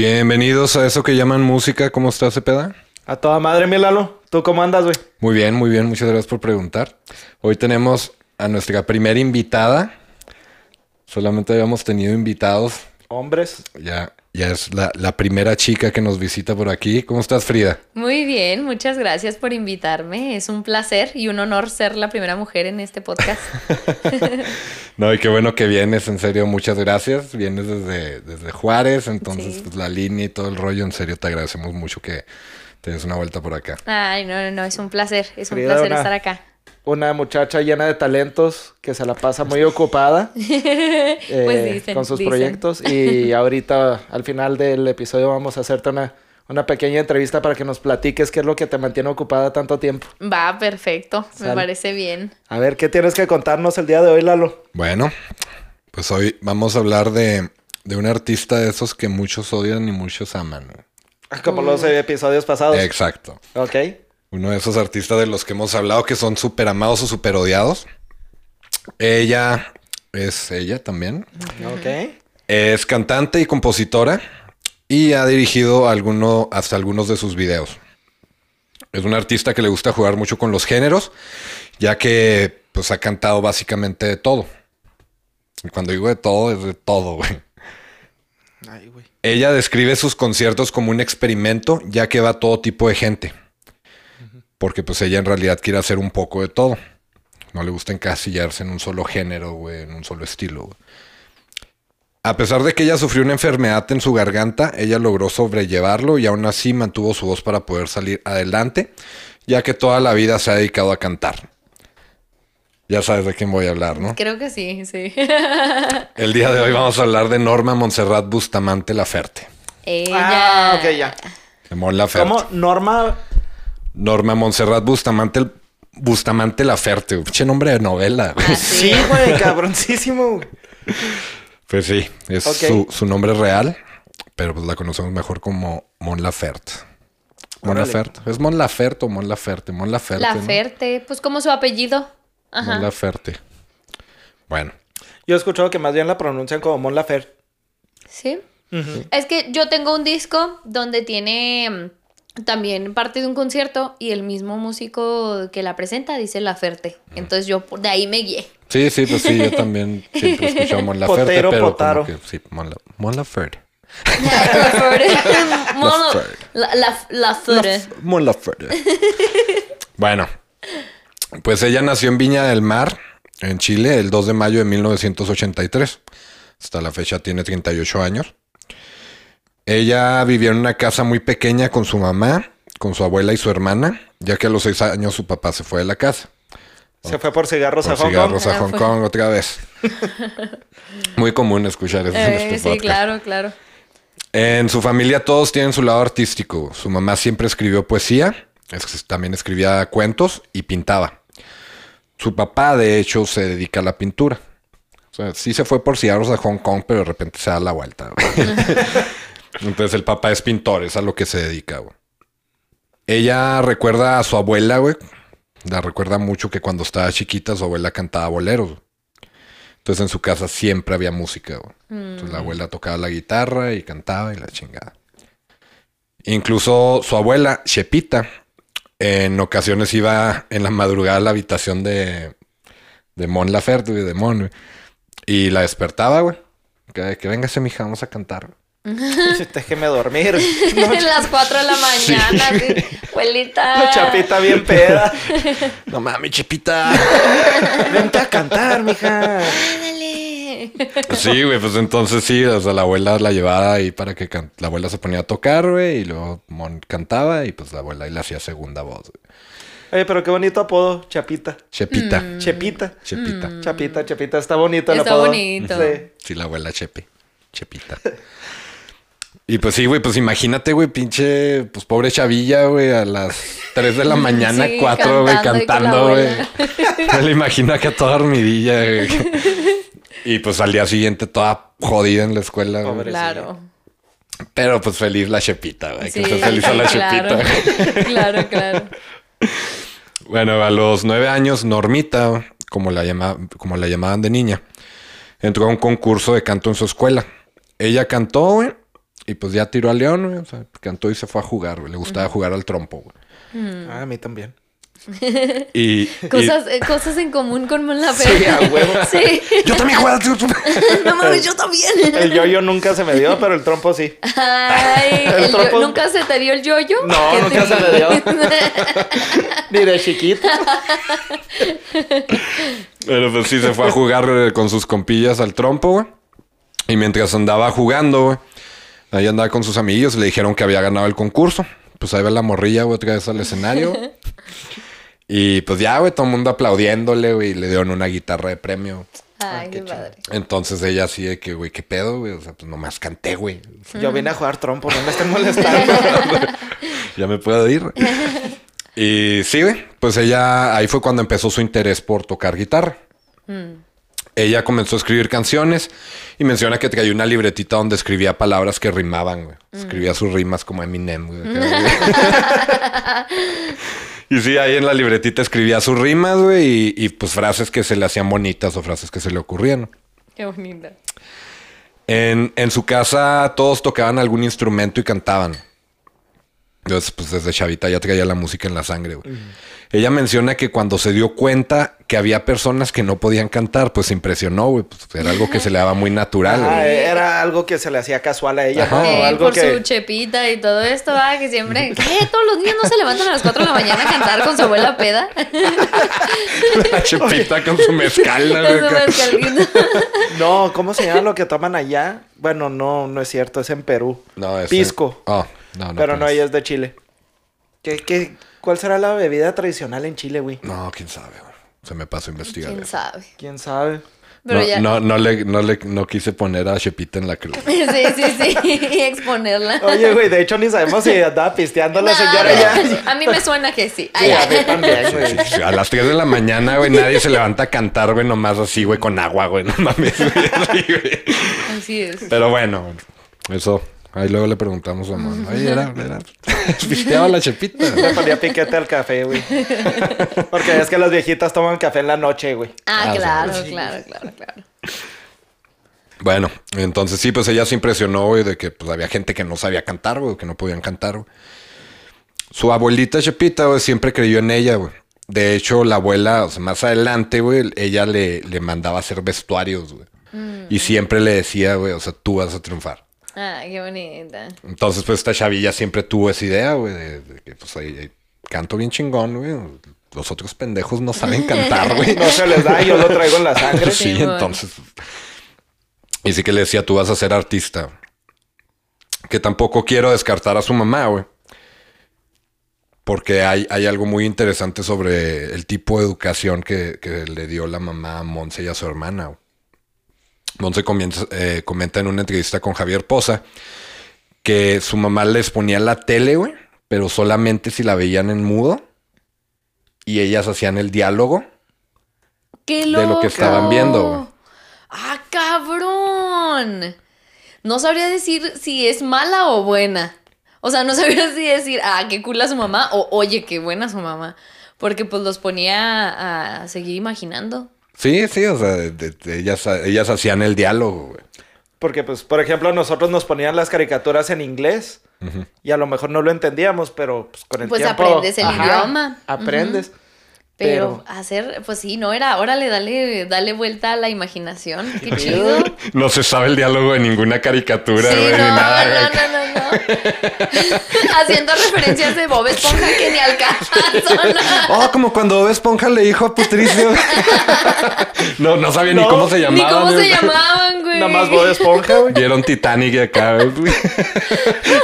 Bienvenidos a eso que llaman música. ¿Cómo estás, Cepeda? A toda madre, mi Lalo. ¿Tú cómo andas, güey? Muy bien, muy bien. Muchas gracias por preguntar. Hoy tenemos a nuestra primera invitada. Solamente habíamos tenido invitados. Hombres. Ya, ya es la, la primera chica que nos visita por aquí. ¿Cómo estás, Frida? Muy bien, muchas gracias por invitarme. Es un placer y un honor ser la primera mujer en este podcast. No, y qué bueno que vienes, en serio, muchas gracias. Vienes desde, desde Juárez, entonces Sí. pues la línea y todo el rollo, en serio te agradecemos mucho que te des una vuelta por acá. Ay, no, no, no, es un placer, es un placer una- estar acá. Una muchacha llena de talentos que se la pasa muy ocupada eh, Pues dicen, con sus dicen. proyectos. Y ahora al final del episodio vamos a hacerte una, una pequeña entrevista para que nos platiques qué es lo que te mantiene ocupada tanto tiempo. Va, perfecto, me parece bien. A ver, ¿qué tienes que contarnos el día de hoy, Lalo? Bueno, pues hoy vamos a hablar de, de un artista de esos que muchos odian y muchos aman. Como los episodios pasados. Exacto. Ok. Uno de esos artistas de los que hemos hablado que son súper amados o súper odiados. Ella es ella también. Ok. Es cantante y compositora y ha dirigido alguno, hasta algunos de sus videos. Es un artista que le gusta jugar mucho con los géneros, ya que pues ha cantado básicamente de todo. Y cuando digo de todo, es de todo, güey. Ay, güey. Ella describe sus conciertos como un experimento, ya que va todo tipo de gente. Porque pues ella en realidad quiere hacer un poco de todo. No le gusta encasillarse en un solo género, güey, en un solo estilo. güey. A pesar de que ella sufrió una enfermedad en su garganta, ella logró sobrellevarlo y aún así mantuvo su voz para poder salir adelante, ya que toda la vida se ha dedicado a cantar. Ya sabes de quién voy a hablar, ¿no? Creo que sí, sí. El día de hoy vamos a hablar de Norma Montserrat Bustamante Laferte. Ella. Ah, ok, ya. De Mon Laferte. ¿Cómo? Norma. Norma Montserrat Bustamante, Bustamante Laferte. Pinche nombre de novela. Ah, Sí, güey, cabroncísimo. Pues sí, es su, su nombre real, pero pues la conocemos mejor como Mon Laferte. Mon Órale. Laferte. ¿Es Mon Laferte o Mon Laferte? Mon Laferte. La ¿no? Ferte, pues como su apellido. Mon Ajá. Laferte. Bueno, Yo he escuchado que más bien la pronuncian como Mon Lafer. Sí. Es que yo tengo un disco donde tiene mm, también parte de un concierto y el mismo músico que la presenta dice La Ferte. Mm. Entonces yo de ahí me guié. sí, sí, pues sí, yo también siempre he escuchado Mon Laferte, Potero, pero potaro. como que sí, Mon, La- Mon Laferte. La. La, la, la Ferte. Mon Laferte. bueno, pues ella nació en Viña del Mar, en Chile, el 2 de mayo de 1983. Hasta la fecha tiene 38 años. Ella vivió en una casa muy pequeña con su mamá, con su abuela y su hermana, ya que a los 6 años su papá se fue de la casa. Se fue por cigarros Por a Hong cigarros Kong. a Ah, Hong. Kong otra vez. Muy común escuchar eso en Eh, este sí, podcast. claro, claro. En su familia todos tienen su lado artístico. Su mamá siempre escribió poesía, es- también escribía cuentos y pintaba. Su papá, de hecho, se dedica a la pintura. O sea, sí se fue por cigarros a Hong Kong, pero de repente se da la vuelta. Entonces el papá es pintor, es a lo que se dedica. güey. Ella recuerda a su abuela, güey. La recuerda mucho que cuando estaba chiquita su abuela cantaba boleros. güey. Entonces en su casa siempre había música. güey. Entonces la abuela tocaba la guitarra y cantaba y la chingada. Incluso su abuela, Chepita, en ocasiones iba en la madrugada a la habitación de, de Mon Laferte, güey, de Mon, güey, y la despertaba, güey. Que, que véngase, mija, vamos a cantar. Déjeme dormir. En las 4 de la mañana, así, abuelita. La chapita bien peda. No mames, Chepita. Vente a cantar, mija. Ándale. Sí, güey, pues entonces sí, o sea, la abuela la llevaba ahí para que can- la abuela se ponía a tocar, güey, y luego Mon cantaba y pues la abuela ahí le hacía segunda voz. güey. Oye, pero qué bonito apodo, Chapita. Chepita. Chepita. Chepita. Chapita, Chapita. Está bonito el Está apodo. bonito. Sí. Sí, la abuela Chepe. Chepita. Y pues sí, güey, pues imagínate, güey, pinche, pues pobre chavilla, güey, a las 3 de la mañana, Sí, 4, güey, cantando güey. Me la imagino acá toda dormidilla, güey. Y pues al día siguiente toda jodida en la escuela, güey. Pobre. Claro. Pero pues feliz la Chepita, güey. Sí, que esté feliz a la claro. Chepita. claro, claro. Bueno, a los nueve años, Normita, como la, llama- como la llamaban de niña, entró a un concurso de canto en su escuela. Ella cantó, güey, Y pues ya tiró al león, güey. O sea, cantó y se fue a jugar, güey. Le gustaba jugar al trompo, güey. Ah, a mí también. Y, y- Cosas, eh, cosas en común con Mon Sí, Laferte. a huevo. Sí. Yo también juego al trompo. No mames, yo también. El yo-yo nunca se me dio, pero el trompo sí. Ay, El el yo- trompo- ¿nunca se te dio el yoyo? No, ¿Qué nunca te- se me dio. Ni de chiquito. Pero pues sí se fue a jugar eh, con sus compillas al trompo, güey. Y mientras andaba jugando, güey, ahí andaba con sus amigos, le dijeron que había ganado el concurso. Pues ahí va la morrilla, güey, otra vez al escenario. y pues ya, güey, todo el mundo aplaudiéndole, güey, y le dieron una guitarra de premio. Ay, qué padre. Entonces ella así de que, güey, ¿qué pedo, güey? O sea, pues nomás canté, güey. Yo vine a jugar trompo, no me estén molestando. ya me puedo ir. y sí, güey, pues ella, ahí fue cuando empezó su interés por tocar guitarra. Ella comenzó a escribir canciones y menciona que traía una libretita donde escribía palabras que rimaban, güey. Escribía sus rimas como Eminem, güey. y sí, ahí en la libretita escribía sus rimas, güey, y, y, pues frases que se le hacían bonitas o frases que se le ocurrían. Qué bonita. En, en su casa todos tocaban algún instrumento y cantaban. Entonces, pues desde chavita ya traía la música en la sangre, güey. Ella menciona que cuando se dio cuenta que había personas que no podían cantar, pues se impresionó, güey. Pues era algo que se le daba muy natural, Ah, güey. era algo que se le hacía casual a ella, Ajá. ¿no? Algo por que... su chepita y todo esto, ah, que siempre. ¿Qué? ¿Todos los niños no se levantan a las 4 de la mañana a cantar con su abuela peda? La chepita con su mezcal, ¿no, Con su. No, ¿cómo se llama lo que toman allá? Bueno, no, no es cierto, es en Perú. No, ese- Pisco. Oh, no, no. pero no, ella es de Chile. ¿Qué, qué, ¿Cuál será la bebida tradicional en Chile, güey? No, quién sabe, güey. Se me pasó a investigar. ¿Quién sabe? ¿Quién sabe? Pero no, ya. no, no le, no le, no quise poner a Chepita en la cruz. Sí, sí, sí. Y exponerla. Oye, güey, de hecho ni sabemos si andaba pisteando la No, señora no, ya. A mí me suena que sí. A mí también, güey. A las 3 de la mañana, güey, nadie se levanta a cantar, güey, nomás así, güey, con agua, güey, no mames, güey, así, güey. Así es. Pero bueno, eso, ahí luego le preguntamos a mamá, oye, era, era, pisteaba la chepita. Le ponía piquete al café, güey. Porque es que las viejitas toman café en la noche, güey. Ah, Ah, claro, sí. claro, claro, claro. Bueno, entonces sí, pues ella se impresionó, güey, de que pues había gente que no sabía cantar, güey, que no podían cantar, güey. Su abuelita Chepita, güey, siempre creyó en ella, güey. De hecho, la abuela, o sea, más adelante, güey, ella le, le mandaba hacer vestuarios, güey. Y siempre le decía, güey, o sea, tú vas a triunfar. Ah, qué bonita. Entonces, pues esta chavilla siempre tuvo esa idea, güey, de, de que pues ahí, ahí canto bien chingón, güey. Los otros pendejos no saben cantar, güey. No se les da, yo lo traigo en la sangre. Sí, entonces. Y sí que le decía, tú vas a ser artista. Que tampoco quiero descartar a su mamá, güey. Porque hay, hay algo muy interesante sobre el tipo de educación que, que le dio la mamá a Monse y a su hermana. güey. Monse comienza- eh, comenta en una entrevista con Javier Poza que su mamá les ponía la tele, güey, pero solamente si la veían en mudo y ellas hacían el diálogo. ¡Qué De lo que estaban viendo, güey. ¡Ah, cabrón! No sabría decir si es mala o buena. O sea, no sabría si decir, ah, qué cool a su mamá o oye, qué buena su mamá. Porque pues los ponía a seguir imaginando. Sí, sí, o sea, de- ellas, ellas hacían el diálogo, güey. Porque, pues, por ejemplo, nosotros nos ponían las caricaturas en inglés. Y a lo mejor no lo entendíamos, pero pues con el Pues tiempo... aprendes el idioma. Aprendes. Pero, hacer, pues sí, no era, órale, dale, dale vuelta a la imaginación. Qué chido. No se sabe el diálogo de ninguna caricatura, Sí, güey, no, ni nada, no, no, no, no. Haciendo referencias de Bob Esponja que ni al caso, ¿no? Oh, como cuando Bob Esponja le dijo a Patricio. no, no sabía ni cómo se Ni llamaba. cómo se llamaban, güey. Nada más Bob Esponja, güey. Vieron Titanic acá, güey.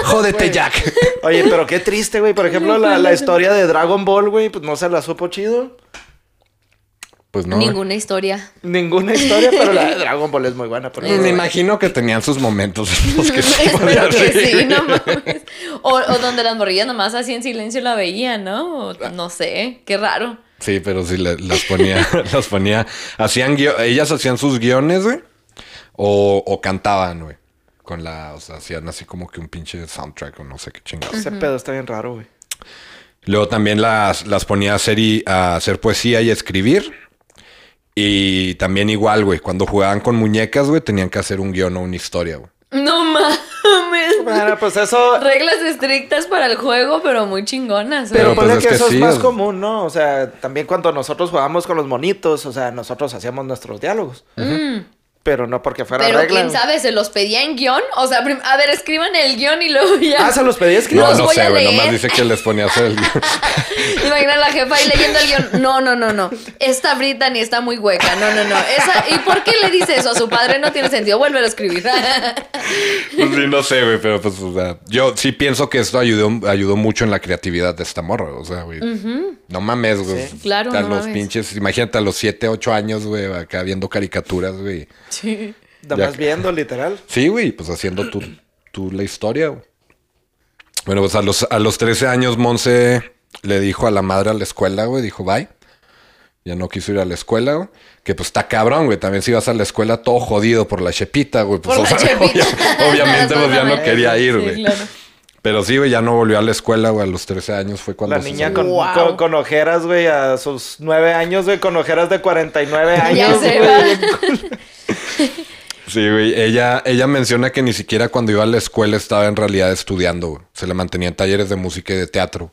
Jódete, Jack. Oye, pero qué triste, güey. Por ejemplo, la, la historia de Dragon Ball, güey, pues no se la supo chido. Pues no. Ninguna historia. Ninguna historia, pero la de Dragon Ball es muy buena. Pero Pues me imagino que tenían sus momentos en los que que sí, no mames. O, o donde las morrillas nomás así en silencio la veían, ¿no? O no sé, qué raro. Sí, pero sí le- las ponía, las ponía, hacían ellas hacían sus guiones, güey, o, o cantaban, güey, con la, o sea, hacían así como que un pinche soundtrack o no sé qué chingados. Ese pedo está bien raro, güey. Luego también las, las ponía a hacer, y, a hacer poesía y a escribir. Y también igual, güey, cuando jugaban con muñecas, güey, tenían que hacer un guion o una historia, güey. No mames, Bueno, pues eso... Reglas estrictas para el juego, pero muy chingonas. ¿eh? Pero, Pero, pues, ponle es que, que eso sí, es más es- común, ¿no? O sea, también cuando nosotros jugábamos con los monitos, o sea, nosotros hacíamos nuestros diálogos. Pero no porque fuera Pero regla. quién sabe, ¿se los pedía en guion? O sea, a ver, escriban el guion y luego ya. Ah, se los pedí escribir. No, Los no voy sé, güey. Nomás dice que les ponía a hacer el... Imagina a la jefa ahí leyendo el guion. No, no, no, no. Esta Brittany está muy hueca. No, no, no. Esa... ¿Y por qué le dice eso a su padre? No tiene sentido. Vuélvelo a escribir. Pues sí, no sé, güey, pero pues, o sea, yo sí pienso que esto ayudó, ayudó mucho en la creatividad de esta morra, o sea, güey. No mames, güey. Sí. Claro, A no los mames. pinches, imagínate a los 7, 8 años, güey, acá viendo caricaturas, güey. Sí. Nada Ya más que- viendo, literal. Sí, güey, pues haciendo tú, tú la historia, güey. Bueno, pues a los, a los 13 años, Monse le dijo a la madre a la escuela, güey, dijo, bye. Ya no quiso ir a la escuela, güey. Que pues está cabrón, güey. También si vas a la escuela todo jodido por la chepita, güey. Pues, Por o la sea, chepita. obvia- obviamente, pues ya no quería ir, güey. claro. Pero sí, güey, ya no volvió a la escuela, güey. A los 13 años fue cuando La se niña salió. con, Wow. con, con ojeras, güey, a sus nueve años, güey, con ojeras de 49 Ya años, se güey. va. Sí, güey. Ella, ella menciona que ni siquiera cuando iba a la escuela estaba en realidad estudiando, güey. Se le mantenía en talleres de música y de teatro.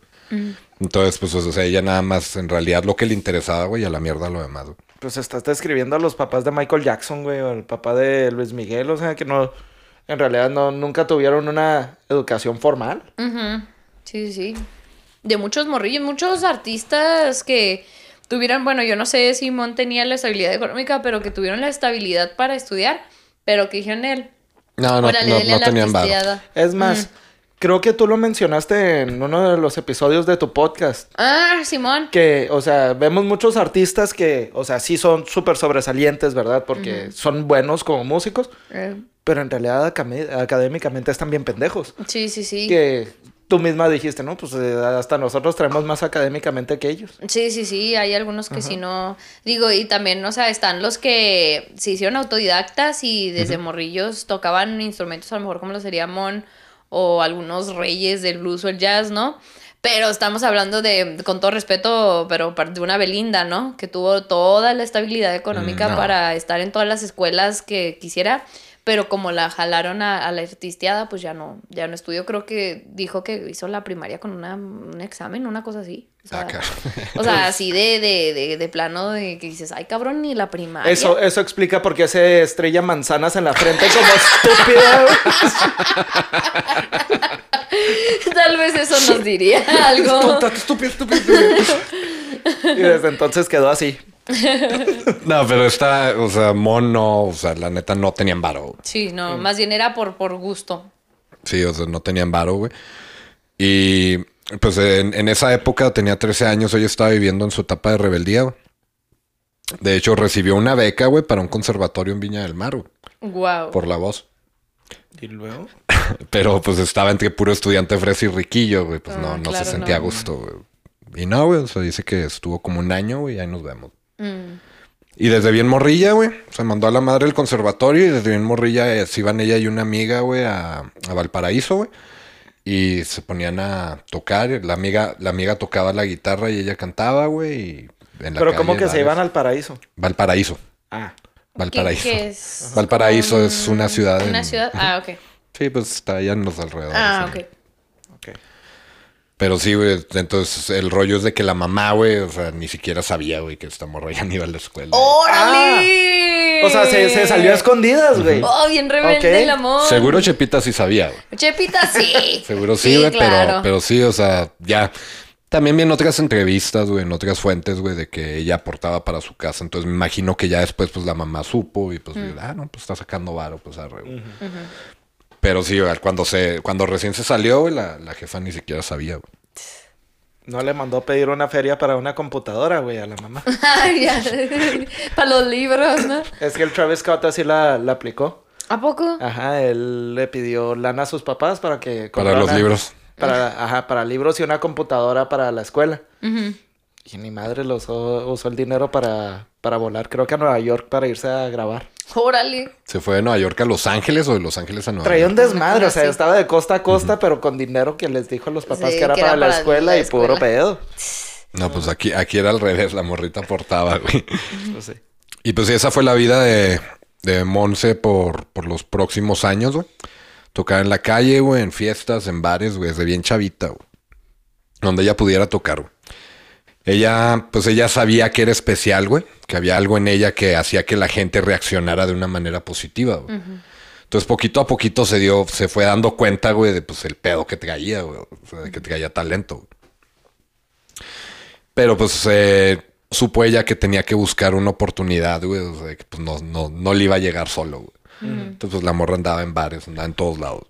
Entonces, pues, o sea, ella nada más, en realidad, lo que le interesaba, güey, a la mierda lo demás, güey. Pues estás describiendo a los papás de Michael Jackson, güey, o el papá de Luis Miguel, o sea, que no, en realidad no, nunca tuvieron una educación formal. Sí, sí, sí. De muchos morrillos, muchos artistas que tuvieran, bueno, yo no sé si Mon tenía la estabilidad económica, pero que tuvieron la estabilidad para estudiar, pero que dijeron él. No, no, órale, no, no la tenían varo. Es más, creo que tú lo mencionaste en uno de los episodios de tu podcast. Ah, Simón. Que, o sea, vemos muchos artistas que, o sea, sí son súper sobresalientes, ¿verdad? Porque son buenos como músicos, Eh, pero en realidad académicamente están bien pendejos. sí, sí, sí. Que tú misma dijiste, ¿no? Pues eh, hasta nosotros traemos más académicamente que ellos. Sí, sí, sí, hay algunos que si no, digo, y también, o sea, están los que se hicieron autodidactas y desde morrillos tocaban instrumentos a lo mejor como lo sería Mon o algunos reyes del blues o el jazz, ¿no? Pero estamos hablando de, con todo respeto, pero de una Belinda, ¿no? Que tuvo toda la estabilidad económica Mm, no. para estar en todas las escuelas que quisiera, pero como la jalaron a, a la artisteada, pues ya no, ya no estudió. Creo que dijo que hizo la primaria con una, un examen, una cosa así. O sea, Ah, cabrón. o sea, así de, de, de, de plano de que dices, ay cabrón, ni la primaria. Eso, eso explica por qué se estrella manzanas en la frente como estúpida. Tal vez eso nos diría algo. Estúpido, estúpido. Y desde entonces quedó así. No, pero está, o sea, Mon no, o sea, la neta no tenían varo. Sí, no, más bien era por, por gusto. Sí, o sea, no tenían varo, güey. Y pues en, en esa época tenía 13 años, ella estaba viviendo en su etapa de rebeldía, güey. De hecho, recibió una beca, güey, para un conservatorio en Viña del Mar, güey, Wow. por la voz. Y luego. Pero pues estaba entre puro estudiante fresa y riquillo, güey. Pues Ah, no, no claro, se sentía no. a gusto, güey. Y no, güey, o sea, dice que estuvo como un año, güey, y ahí nos vemos. Mm. Y desde bien morrilla, güey, se mandó a la madre del conservatorio y desde bien morrilla eh, se iban ella y una amiga, güey, a, a Valparaíso, güey. Y se ponían a tocar. La amiga, la amiga tocaba la guitarra y ella cantaba, güey. Y en la Pero ¿cómo calle, que se iban al paraíso? Valparaíso. Ah. Valparaíso. ¿Qué, qué es? Valparaíso es una ciudad Una en- ciudad. Ah, ok. Sí, pues está allá en los alrededores. Ah. Ok. Pero sí, güey, entonces el rollo es de que la mamá, güey, o sea, ni siquiera sabía, güey, que esta morra ya ni iba a la escuela. ¡Órale! O sea, se, se salió a escondidas, güey. Oh, bien rebelde el amor. Seguro Chepita sí sabía, güey. Chepita sí. Seguro sí, güey, pero, claro. pero sí, o sea, ya. También vi en otras entrevistas, güey, en otras fuentes, güey, de que ella aportaba para su casa. Entonces me imagino que ya después, pues la mamá supo y pues, ah, no, pues está sacando varo, pues arre, güey. Pero sí, cuando se, cuando recién se salió, güey, la, la jefa ni siquiera sabía, güey. No le mandó a pedir una feria para una computadora, güey, a la mamá. Ay, ya. Para los libros, ¿no? es que el Travis Scott así la, la aplicó. ¿A poco? Ajá, él le pidió lana a sus papás para que... Para los libros. Para, ajá, para libros y una computadora para la escuela. Y mi madre lo usó, usó el dinero para, para volar, creo que a Nueva York para irse a grabar. Órale. ¿Se fue de Nueva York a Los Ángeles o de Los Ángeles a Nueva Traía un York? desmadre, o sea, Sí. estaba de costa a costa, pero con dinero que les dijo a los papás Sí, que era que para era la para escuela la y puro pedo. No, pues aquí, aquí era al revés, la morrita aportaba, güey. No sé. Y pues esa fue la vida de, de Monse por, por los próximos años, güey. tocar en la calle, güey, en fiestas, en bares, güey, desde bien chavita, güey. Donde ella pudiera tocar, güey. Ella, pues ella sabía que era especial, güey, que había algo en ella que hacía que la gente reaccionara de una manera positiva, güey. Entonces, poquito a poquito se dio, se fue dando cuenta, güey, de pues el pedo que traía, güey, o sea, de que traía talento. güey. Pero pues eh, supo ella que tenía que buscar una oportunidad, güey, o sea, que pues no, no, no le iba a llegar solo, güey. Entonces, pues la morra andaba en bares, andaba en todos lados.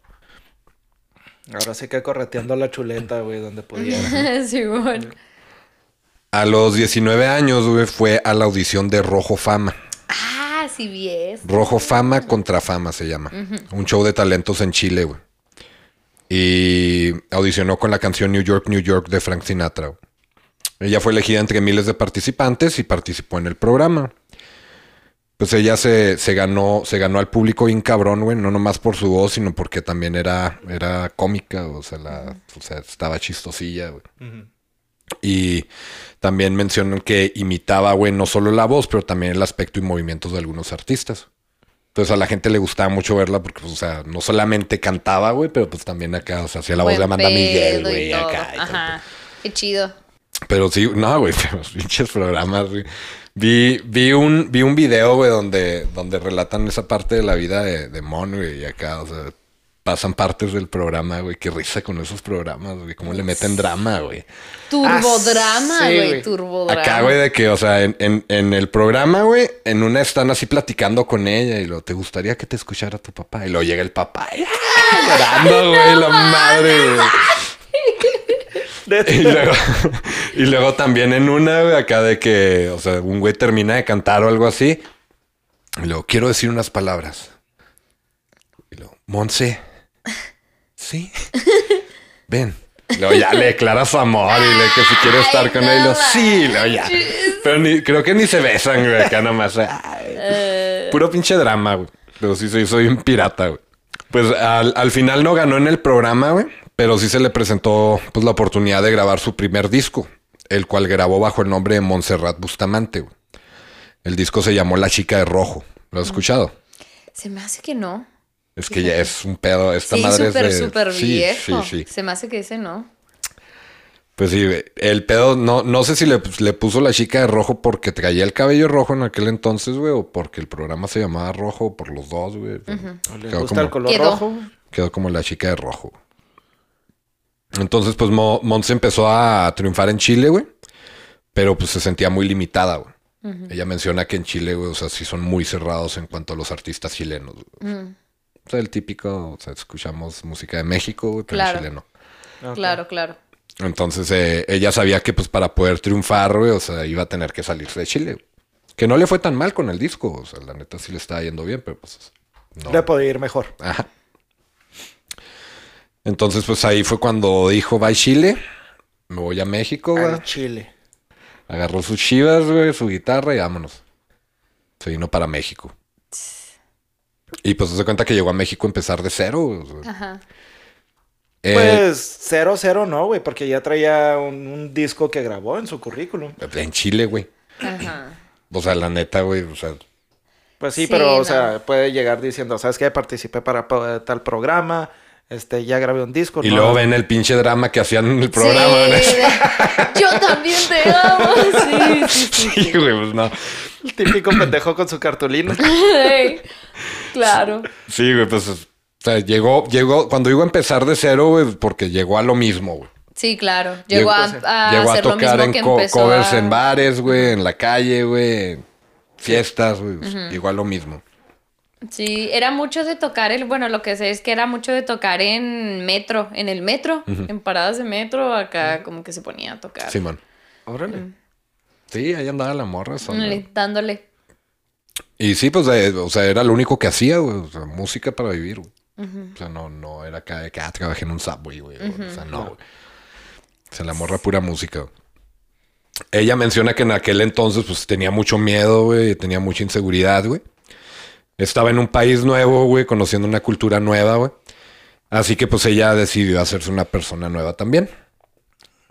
Ahora sí que correteando la chuleta, güey, donde pudiera. sí, bueno. A los 19 años, güey, fue a la audición de Rojo Fama. Ah, sí, vi eso. Rojo Fama contra Fama se llama. Un show de talentos en Chile, güey. Y audicionó con la canción New York, New York de Frank Sinatra. güey. Ella fue elegida entre miles de participantes y participó en el programa. Pues ella se, se ganó, se ganó al público bien cabrón, güey. No nomás por su voz, sino porque también era, era cómica. O sea, la, o sea, estaba chistosilla, güey. Y también mencionan que imitaba, güey, no solo la voz, pero también el aspecto y movimientos de algunos artistas. Entonces a la gente le gustaba mucho verla porque, pues, o sea, no solamente cantaba, güey, pero pues también acá, o sea, hacía la voz de Amanda Miguel, güey, acá. y. Ajá. Qué chido. Pero sí, no, güey, los pinches programas, güey. Vi, vi, un, vi un video, güey, donde, donde relatan esa parte de la vida de, de Mon, güey, y acá, o sea, pasan partes del programa, güey. Qué risa con esos programas, güey. Cómo le meten drama, güey. Turbodrama, Ah, sí, güey. güey. turbodrama. Acá, güey, de que, o sea, en, en, en el programa, güey, en una están así platicando con ella y lo, ¿te gustaría que te escuchara tu papá? Y luego llega el papá y, ¡ah! llorando, güey, la madre, güey. Y luego, y luego también en una, güey, acá de que, o sea, un güey termina de cantar o algo así. Y luego, quiero decir unas palabras. Y luego, Monse. Sí. Ven. Luego ya le declara su amor y le que si quiere estar con no él. Luego, sí, luego ya. Pero ni, creo que ni se besan, güey, acá nomás. ay. Eh, Puro pinche drama, güey. Pero sí soy, soy un pirata, güey. Pues al, al final no ganó en el programa, güey. Pero sí se le presentó pues, la oportunidad de grabar su primer disco, el cual grabó bajo el nombre de Montserrat Bustamante, güey. El disco se llamó La Chica de Rojo. ¿Lo has escuchado? se me hace que no. Es que ya es un pedo. Esta sí, madre súper, es de... súper Sí, viejo. Sí, sí. Se me hace que ese no. Pues sí, el pedo, no, no sé si le, le puso la chica de rojo porque traía el cabello rojo en aquel entonces, güey, o porque el programa se llamaba rojo, o por los dos, güey. ¿Le Quedó gusta como- el color Quedó. rojo? quedó como la chica de rojo. Entonces, pues Mo- Monse empezó a triunfar en Chile, güey. Pero pues se sentía muy limitada, güey. Ella menciona que en Chile, güey, o sea, sí son muy cerrados en cuanto a los artistas chilenos. güey. O sea, el típico, o sea, escuchamos música de México, güey, pero Claro. en Chile no. Ok. Claro, claro. Entonces, eh, ella sabía que pues para poder triunfar, güey, o sea, iba a tener que salirse de Chile. Que no le fue tan mal con el disco, o sea, la neta sí le estaba yendo bien, pero pues no. Le podía ir mejor. Ajá. Entonces, pues ahí fue cuando dijo, va a Chile, me voy a México, güey. Chile. Agarró sus chivas, güey, su guitarra y vámonos. Se vino para México. Y pues se cuenta que llegó a México a empezar de cero. Ajá. Eh, Pues cero, cero no, güey, porque ya traía un, un disco que grabó en su currículum. en Chile, güey. Ajá. O sea, la neta, güey, o sea, Pues sí, Sí, pero, no. o sea, puede llegar diciendo, ¿sabes qué? Participé para pa- tal programa, este, ya grabé un disco. Y no, luego ven el pinche drama que hacían en el programa. ¿no? Sí, de- Yo también te amo. Sí, sí, sí. Sí, güey, pues no. El típico pendejo con su cartulina. Claro. Sí, güey, pues, o sea, llegó, llegó, cuando digo empezar de cero, güey, porque llegó a lo mismo, güey. Sí, claro. Llegó a, a llegó a hacer lo tocar mismo en que co- empezó covers a- en bares, güey, en la calle, güey, en fiestas, güey, pues, llegó a lo mismo. Sí, era mucho de tocar el, bueno, lo que sé es que era mucho de tocar en metro, en el metro, en paradas de metro, acá como que se ponía a tocar. Simón. Órale. Sí, ahí andaba la morra. Dándole- Dándole. Y sí, pues, eh, o sea, era lo único que hacía, güey, o sea, música para vivir, güey. O sea, no, no era acá de que ah, trabajé en un subway, güey. O sea, no, güey. O sea, la morra pura música. güey. Ella menciona que en aquel entonces, pues, tenía mucho miedo, güey, tenía mucha inseguridad, güey. Estaba en un país nuevo, güey, conociendo una cultura nueva, güey. Así que, pues, ella decidió hacerse una persona nueva también.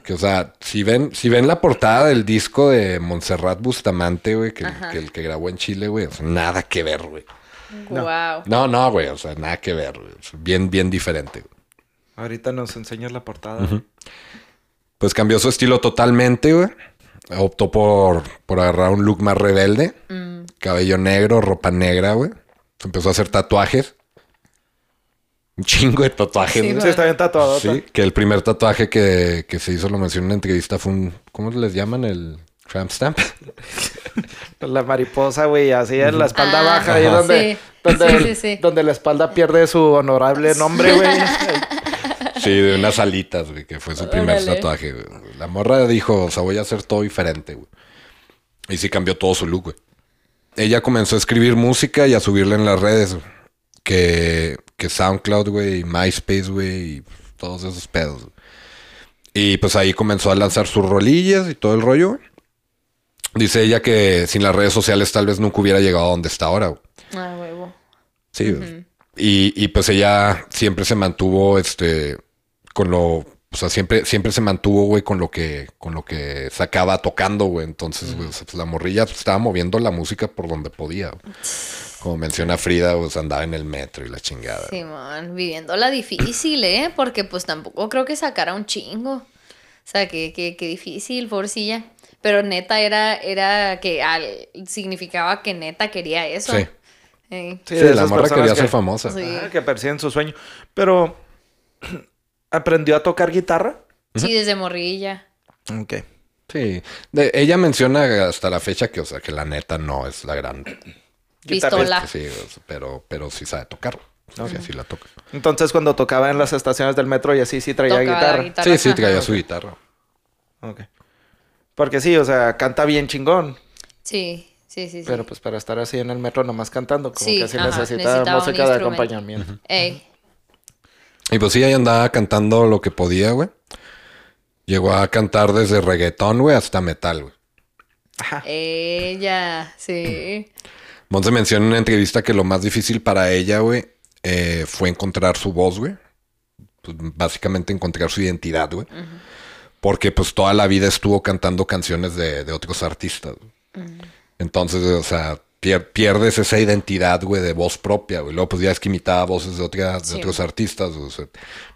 Que, o sea, si ven, si ven la portada del disco de Montserrat Bustamante, güey, que, que el que grabó en Chile, güey, o sea, nada que ver, güey. No. Wow. No, no, güey. O sea, nada que ver. güey. Bien, bien diferente. güey. Ahorita nos enseñas la portada. Pues cambió su estilo totalmente, güey. Optó por, por agarrar un look más rebelde. Cabello negro, ropa negra, güey. Se empezó a hacer tatuajes. Un chingo de tatuajes, Sí, güey. Sí, está bien tatuado. Sí, que el primer tatuaje que, que se hizo, lo mencioné en una entrevista, fue un... ¿Cómo les llaman? El tramp stamp. La mariposa, güey, así en la espalda Ah, baja, ahí donde, Sí. donde, Sí, el- sí, sí. donde la espalda pierde su honorable nombre, güey. Sí, de unas alitas, güey, que fue su primer tatuaje. La morra dijo, o sea, voy a hacer todo diferente, güey. Y sí cambió todo su look, güey. Ella comenzó a escribir música y a subirla en las redes. Que, que SoundCloud, güey, y MySpace, güey, y todos esos pedos. Y pues ahí comenzó a lanzar sus rolillas y todo el rollo. Dice ella que sin las redes sociales tal vez nunca hubiera llegado a donde está ahora, güey. Ah, huevo. Sí. y, y pues ella siempre se mantuvo, este, con lo, o sea, siempre, siempre se mantuvo, güey, con lo que, con lo que sacaba tocando, güey. Entonces, güey, o sea, pues la morrilla pues, estaba moviendo la música por donde podía. güey. Como menciona Frida, pues andaba en el metro y la chingada. Simón, viviéndola difícil, ¿eh? Porque pues tampoco creo que sacara un chingo. O sea, que, que, que difícil, pobrecilla. Pero neta era, era que al, significaba que neta quería eso. Sí. Eh, Sí, de la morra quería que- ser famosa. Sí. Ah, que persiguen su sueño. Pero, ¿aprendió a tocar guitarra? sí, desde morrilla. Ok. Sí. De- ella menciona hasta la fecha que, o sea, que la neta no es la gran. Pistola. Sí, pero, pero sí sabe tocar. Sí, sí la toca. Entonces, cuando tocaba en las estaciones del metro y así, sí traía guitarra. guitarra. Sí, sí, ajá. traía su guitarra. Ok. Porque sí, o sea, canta bien chingón. Sí, sí, sí. sí. Pero pues para estar así en el metro nomás cantando, como Sí, que sí ajá, necesita necesitaba un música de acompañamiento. Ey, Y pues sí, ella andaba cantando lo que podía, güey. Llegó a cantar desde reggaetón, güey, hasta metal, güey. Ajá. ella, sí. Monse menciona en una entrevista que lo más difícil para ella, güey, eh, fue encontrar su voz, güey. Pues, básicamente encontrar su identidad, güey. Porque pues toda la vida estuvo cantando canciones de, de otros artistas. Entonces, o sea, pier- pierdes esa identidad, güey, de voz propia, güey. Luego, pues ya es que imitaba voces de, otras, de otros artistas, güey. O sea,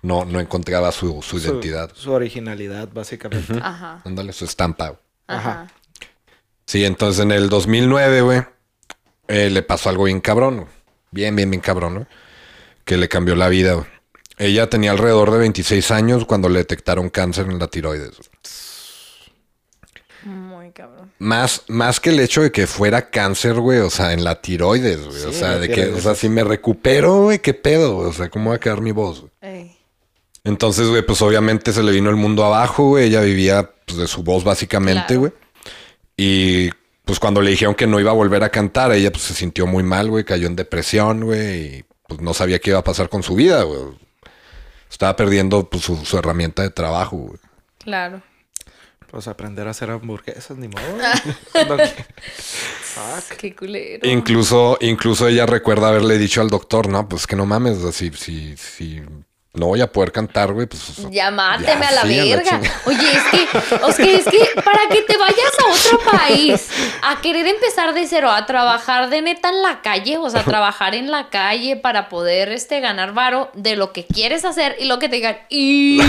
no, no encontraba su, su Su- identidad. Su, originalidad, básicamente. Ajá. Ándale, su estampa, güey. Ajá. Sí, entonces en el 2009, güey, eh, le pasó algo bien cabrón, güey. Bien, bien, bien cabrón, güey. Que le cambió la vida, güey. Ella tenía alrededor de 26 años cuando le detectaron cáncer en la tiroides. güey. Más, más que el hecho de que fuera cáncer, güey, o sea, en la tiroides, güey. o sea, de que, o sea, si me recupero, güey, qué pedo, güey? O sea, ¿cómo va a quedar mi voz, güey? Ey. Entonces, güey, pues obviamente se le vino el mundo abajo, güey. Ella vivía pues, de su voz básicamente, Claro. güey. Y pues cuando le dijeron que no iba a volver a cantar, ella pues se sintió muy mal, güey. Cayó en depresión, güey. Y pues no sabía qué iba a pasar con su vida, güey. Estaba perdiendo pues, su, su herramienta de trabajo, güey. Claro. Pues aprender a hacer hamburguesas, ni modo. Ah. Fuck. Qué culero. Incluso, incluso ella recuerda haberle dicho al doctor, no, pues que no mames, o sea, si, si, si no voy a poder cantar, güey, pues... Ya máteme Ya, a la sí, a la verga. Oye, es que, es que, es que para que te vayas a otro país a querer empezar de cero, a trabajar de neta en la calle, o sea, trabajar en la calle para poder este ganar varo de lo que quieres hacer y lo que te digan. Y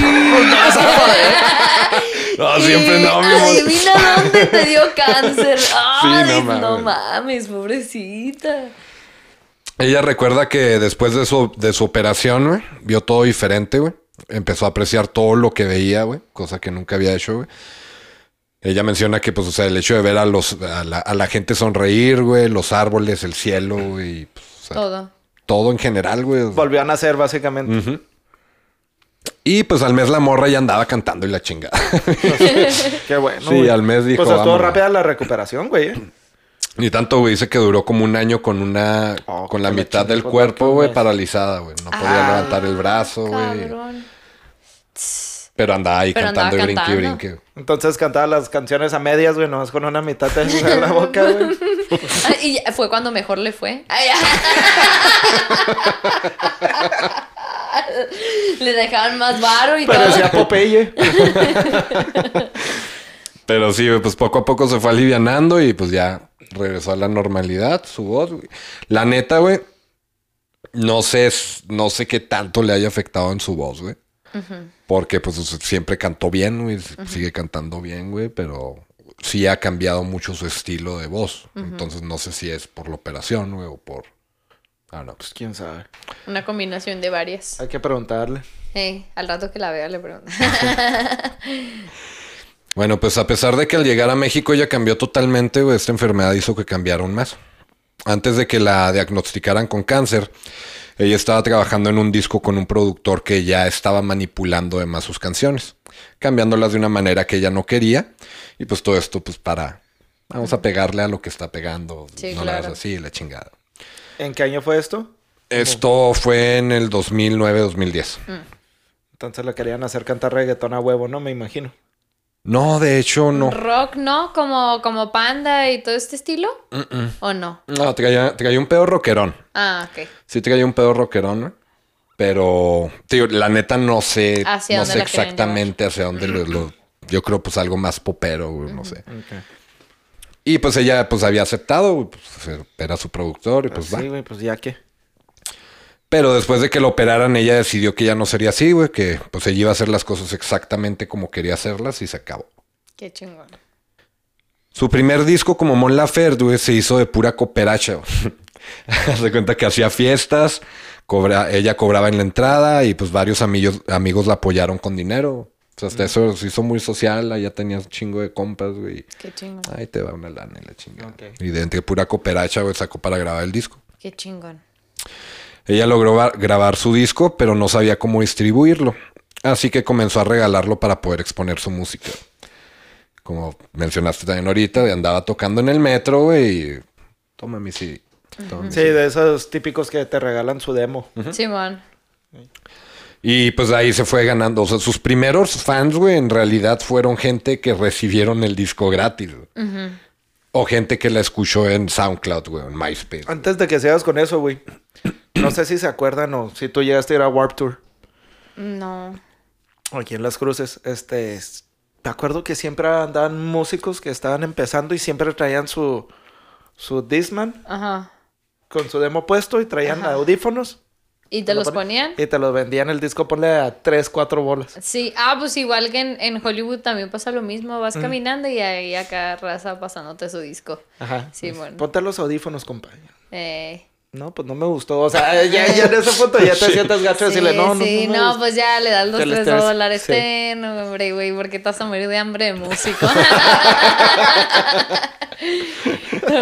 No, siempre no, mi amor. Adivina dónde te dio cáncer. Ay, no no, mames. mames, pobrecita. Ella recuerda que después de su, de su operación, güey, vio todo diferente, güey. Empezó a apreciar todo lo que veía, güey, cosa que nunca había hecho, güey. Ella menciona que, pues, o sea, el hecho de ver a los, a la, a la gente sonreír, güey, los árboles, el cielo, güey, pues, o sea, Todo. todo en general, güey. Volvió a nacer, básicamente. Y pues al mes la morra ya andaba cantando y la chingada. Qué bueno. Sí, güey. al mes dijo, Pues estuvo rápida la recuperación, güey. Ni tanto, güey, dice que duró como un año con una, Oh, con la mitad del cuerpo, güey, paralizada, güey. No podía Ah, levantar el brazo, güey. Pero andaba ahí Pero cantando andaba y brinque brinque. Entonces cantaba las canciones a medias, güey, nomás con una mitad de la boca, güey. Ah, Y fue cuando mejor le fue. Le dejaban más varo y todo. Parecía Popeye. Pero sí, güey, pues poco a poco se fue alivianando y pues ya regresó a la normalidad, su voz, güey. La neta, güey, No sé, no sé qué tanto le haya afectado en su voz, güey. Porque pues siempre cantó bien, güey. Sigue cantando bien, güey, pero sí ha cambiado mucho su estilo de voz. Entonces no sé si es por la operación, güey, o por... Ah, no. Pues quién sabe. Una combinación de varias. Hay que preguntarle. Al rato que la vea le pregunto. Bueno, pues a pesar de que al llegar a México ella cambió totalmente, esta enfermedad hizo que cambiara aún más. Antes de que la diagnosticaran con cáncer, ella estaba trabajando en un disco con un productor que ya estaba manipulando además sus canciones, cambiándolas de una manera que ella no quería. Y pues todo esto, pues para, vamos a pegarle a lo que está pegando. Sí, no la hagas claro. así, la chingada. ¿En qué año fue esto? Esto fue en el 2009-2010. Entonces le querían hacer cantar reggaetón a huevo, ¿no? Me imagino. No, de hecho, no. Rock, ¿no? Como, como panda y todo este estilo. ¿O no? No, traía, traía un pedo rockerón. Ah, ok. Sí traía un pedo rockerón, ¿no? Pero, tío, la neta no sé, Hacia no dónde sé exactamente hacia dónde lo, lo- Yo creo pues algo más popero, güey, no sé. Y pues ella pues había aceptado, pues, era su productor y pues va. sí, güey, pues ya que. Pero después de que lo operaran, ella decidió que ya no sería así, güey, que pues ella iba a hacer las cosas exactamente como quería hacerlas y se acabó. Qué chingón. Su primer disco como Mon Laferte, güey, se hizo de pura cooperacha. Se cuenta que hacía fiestas, cobra, ella cobraba en la entrada y pues varios amigos, amigos la apoyaron con dinero. O sea, hasta eso se hizo muy social, allá tenías un chingo de compas, güey. Qué chingón. Ahí te va una lana y la chingada. Y de entre pura cooperacha, güey, sacó para grabar el disco. Qué chingón. Ella logró grabar su disco, pero no sabía cómo distribuirlo. Así que comenzó a regalarlo para poder exponer su música. Como mencionaste también ahorita, andaba tocando en el metro, güey. y, Toma mi CD. toma mi Sí, CD". de esos típicos que te regalan su demo. Simón. Y pues ahí se fue ganando. O sea, sus primeros fans, güey, en realidad fueron gente que recibieron el disco gratis. güey. O gente que la escuchó en SoundCloud, güey, en MySpace. Antes de que sigas con eso, güey. No sé si se acuerdan o si tú llegaste a ir a Warp Tour. No. Aquí en Las Cruces. Este. es- Me acuerdo que siempre andaban músicos que estaban empezando y siempre traían su. Su Discman Ajá. con su demo puesto y traían Ajá. audífonos. ¿Y te lo los ponían? Y te los vendían el disco, ponle a 3, 4 bolas. Sí, ah, pues igual que en, en Hollywood también pasa lo mismo. Vas caminando y ahí acá raza pasándote su disco. Ajá. Sí, bueno. Ponte los audífonos, compa. Eh, No, pues no me gustó. O sea, ya, ya en ese punto ya te sientas gacho de sí, decirle, no, no, sí, no. no, gustó". pues ya le das los tres dólares. sí. Ten, hombre, güey, porque te vas a morir de hambre de músico.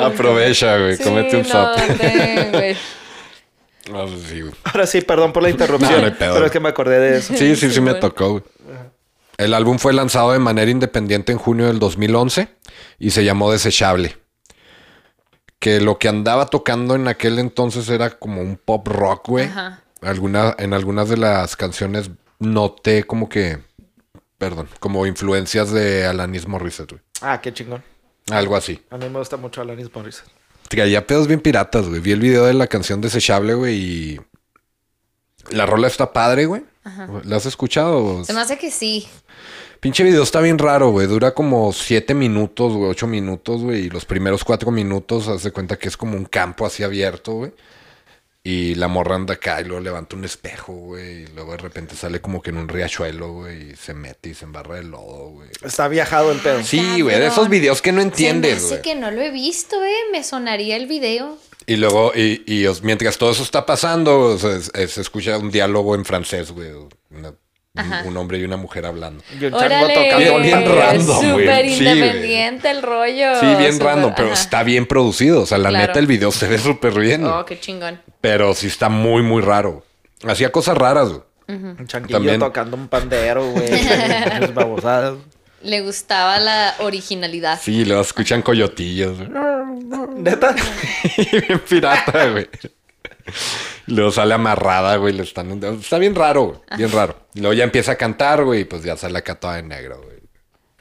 Aprovecha, güey, Sí, cómete un no, ten, güey. Pues sí, güey. Ahora sí, perdón por la interrupción. No, no hay pedo. pero es que me acordé de eso. Sí, sí, sí, Sí, me tocó, güey. El álbum fue lanzado de manera independiente en junio del 2011 y se llamó Desechable. Que lo que andaba tocando en aquel entonces era como un pop rock, güey. Ajá. Alguna, en algunas de las canciones noté como que, perdón, como influencias de Alanis Morissette, güey. Ah, qué chingón. Algo así. A mí me gusta mucho Alanis Morissette. Traía pedos bien piratas, güey. Vi el video de la canción Desechable, güey, y... La rola está padre, güey. ¿La has escuchado? Se me hace que sí. Pinche video está bien raro, güey. Dura como siete minutos, güey, ocho minutos, güey. Y los primeros cuatro minutos, haz de cuenta que es como un campo así abierto, güey. Y la morra anda acá y luego levanta un espejo, güey. Y luego de repente sale como que en un riachuelo, güey. Y se mete y se embarra de lodo, güey. Está viajado el pedo. Sí, güey, de esos videos que no Se entiendes, güey. que no lo he visto, eh. Me sonaría el video. Y luego, y, y mientras todo eso está pasando, o sea, es- es- se escucha un diálogo en francés, güey. Una- un, un hombre y una mujer hablando. Y un chango tocando. Bien- bien random, güey. Súper Sí, independiente el rollo. Sí, bien súper- random, pero ajá. está bien producido. O sea, la Claro. neta, el video se ve súper bien. Oh, qué chingón. Pero sí está muy, muy raro. Hacía cosas raras, güey. Un changuillo También. tocando un pandero, güey. Babosadas. Le gustaba la originalidad. Sí, luego escuchan coyotillos. ¿Neta? bien pirata, güey. Luego sale amarrada, güey. Le están... Está bien raro, güey. Bien raro. Y luego ya empieza a cantar, güey. Y pues ya sale acá toda de negro, güey.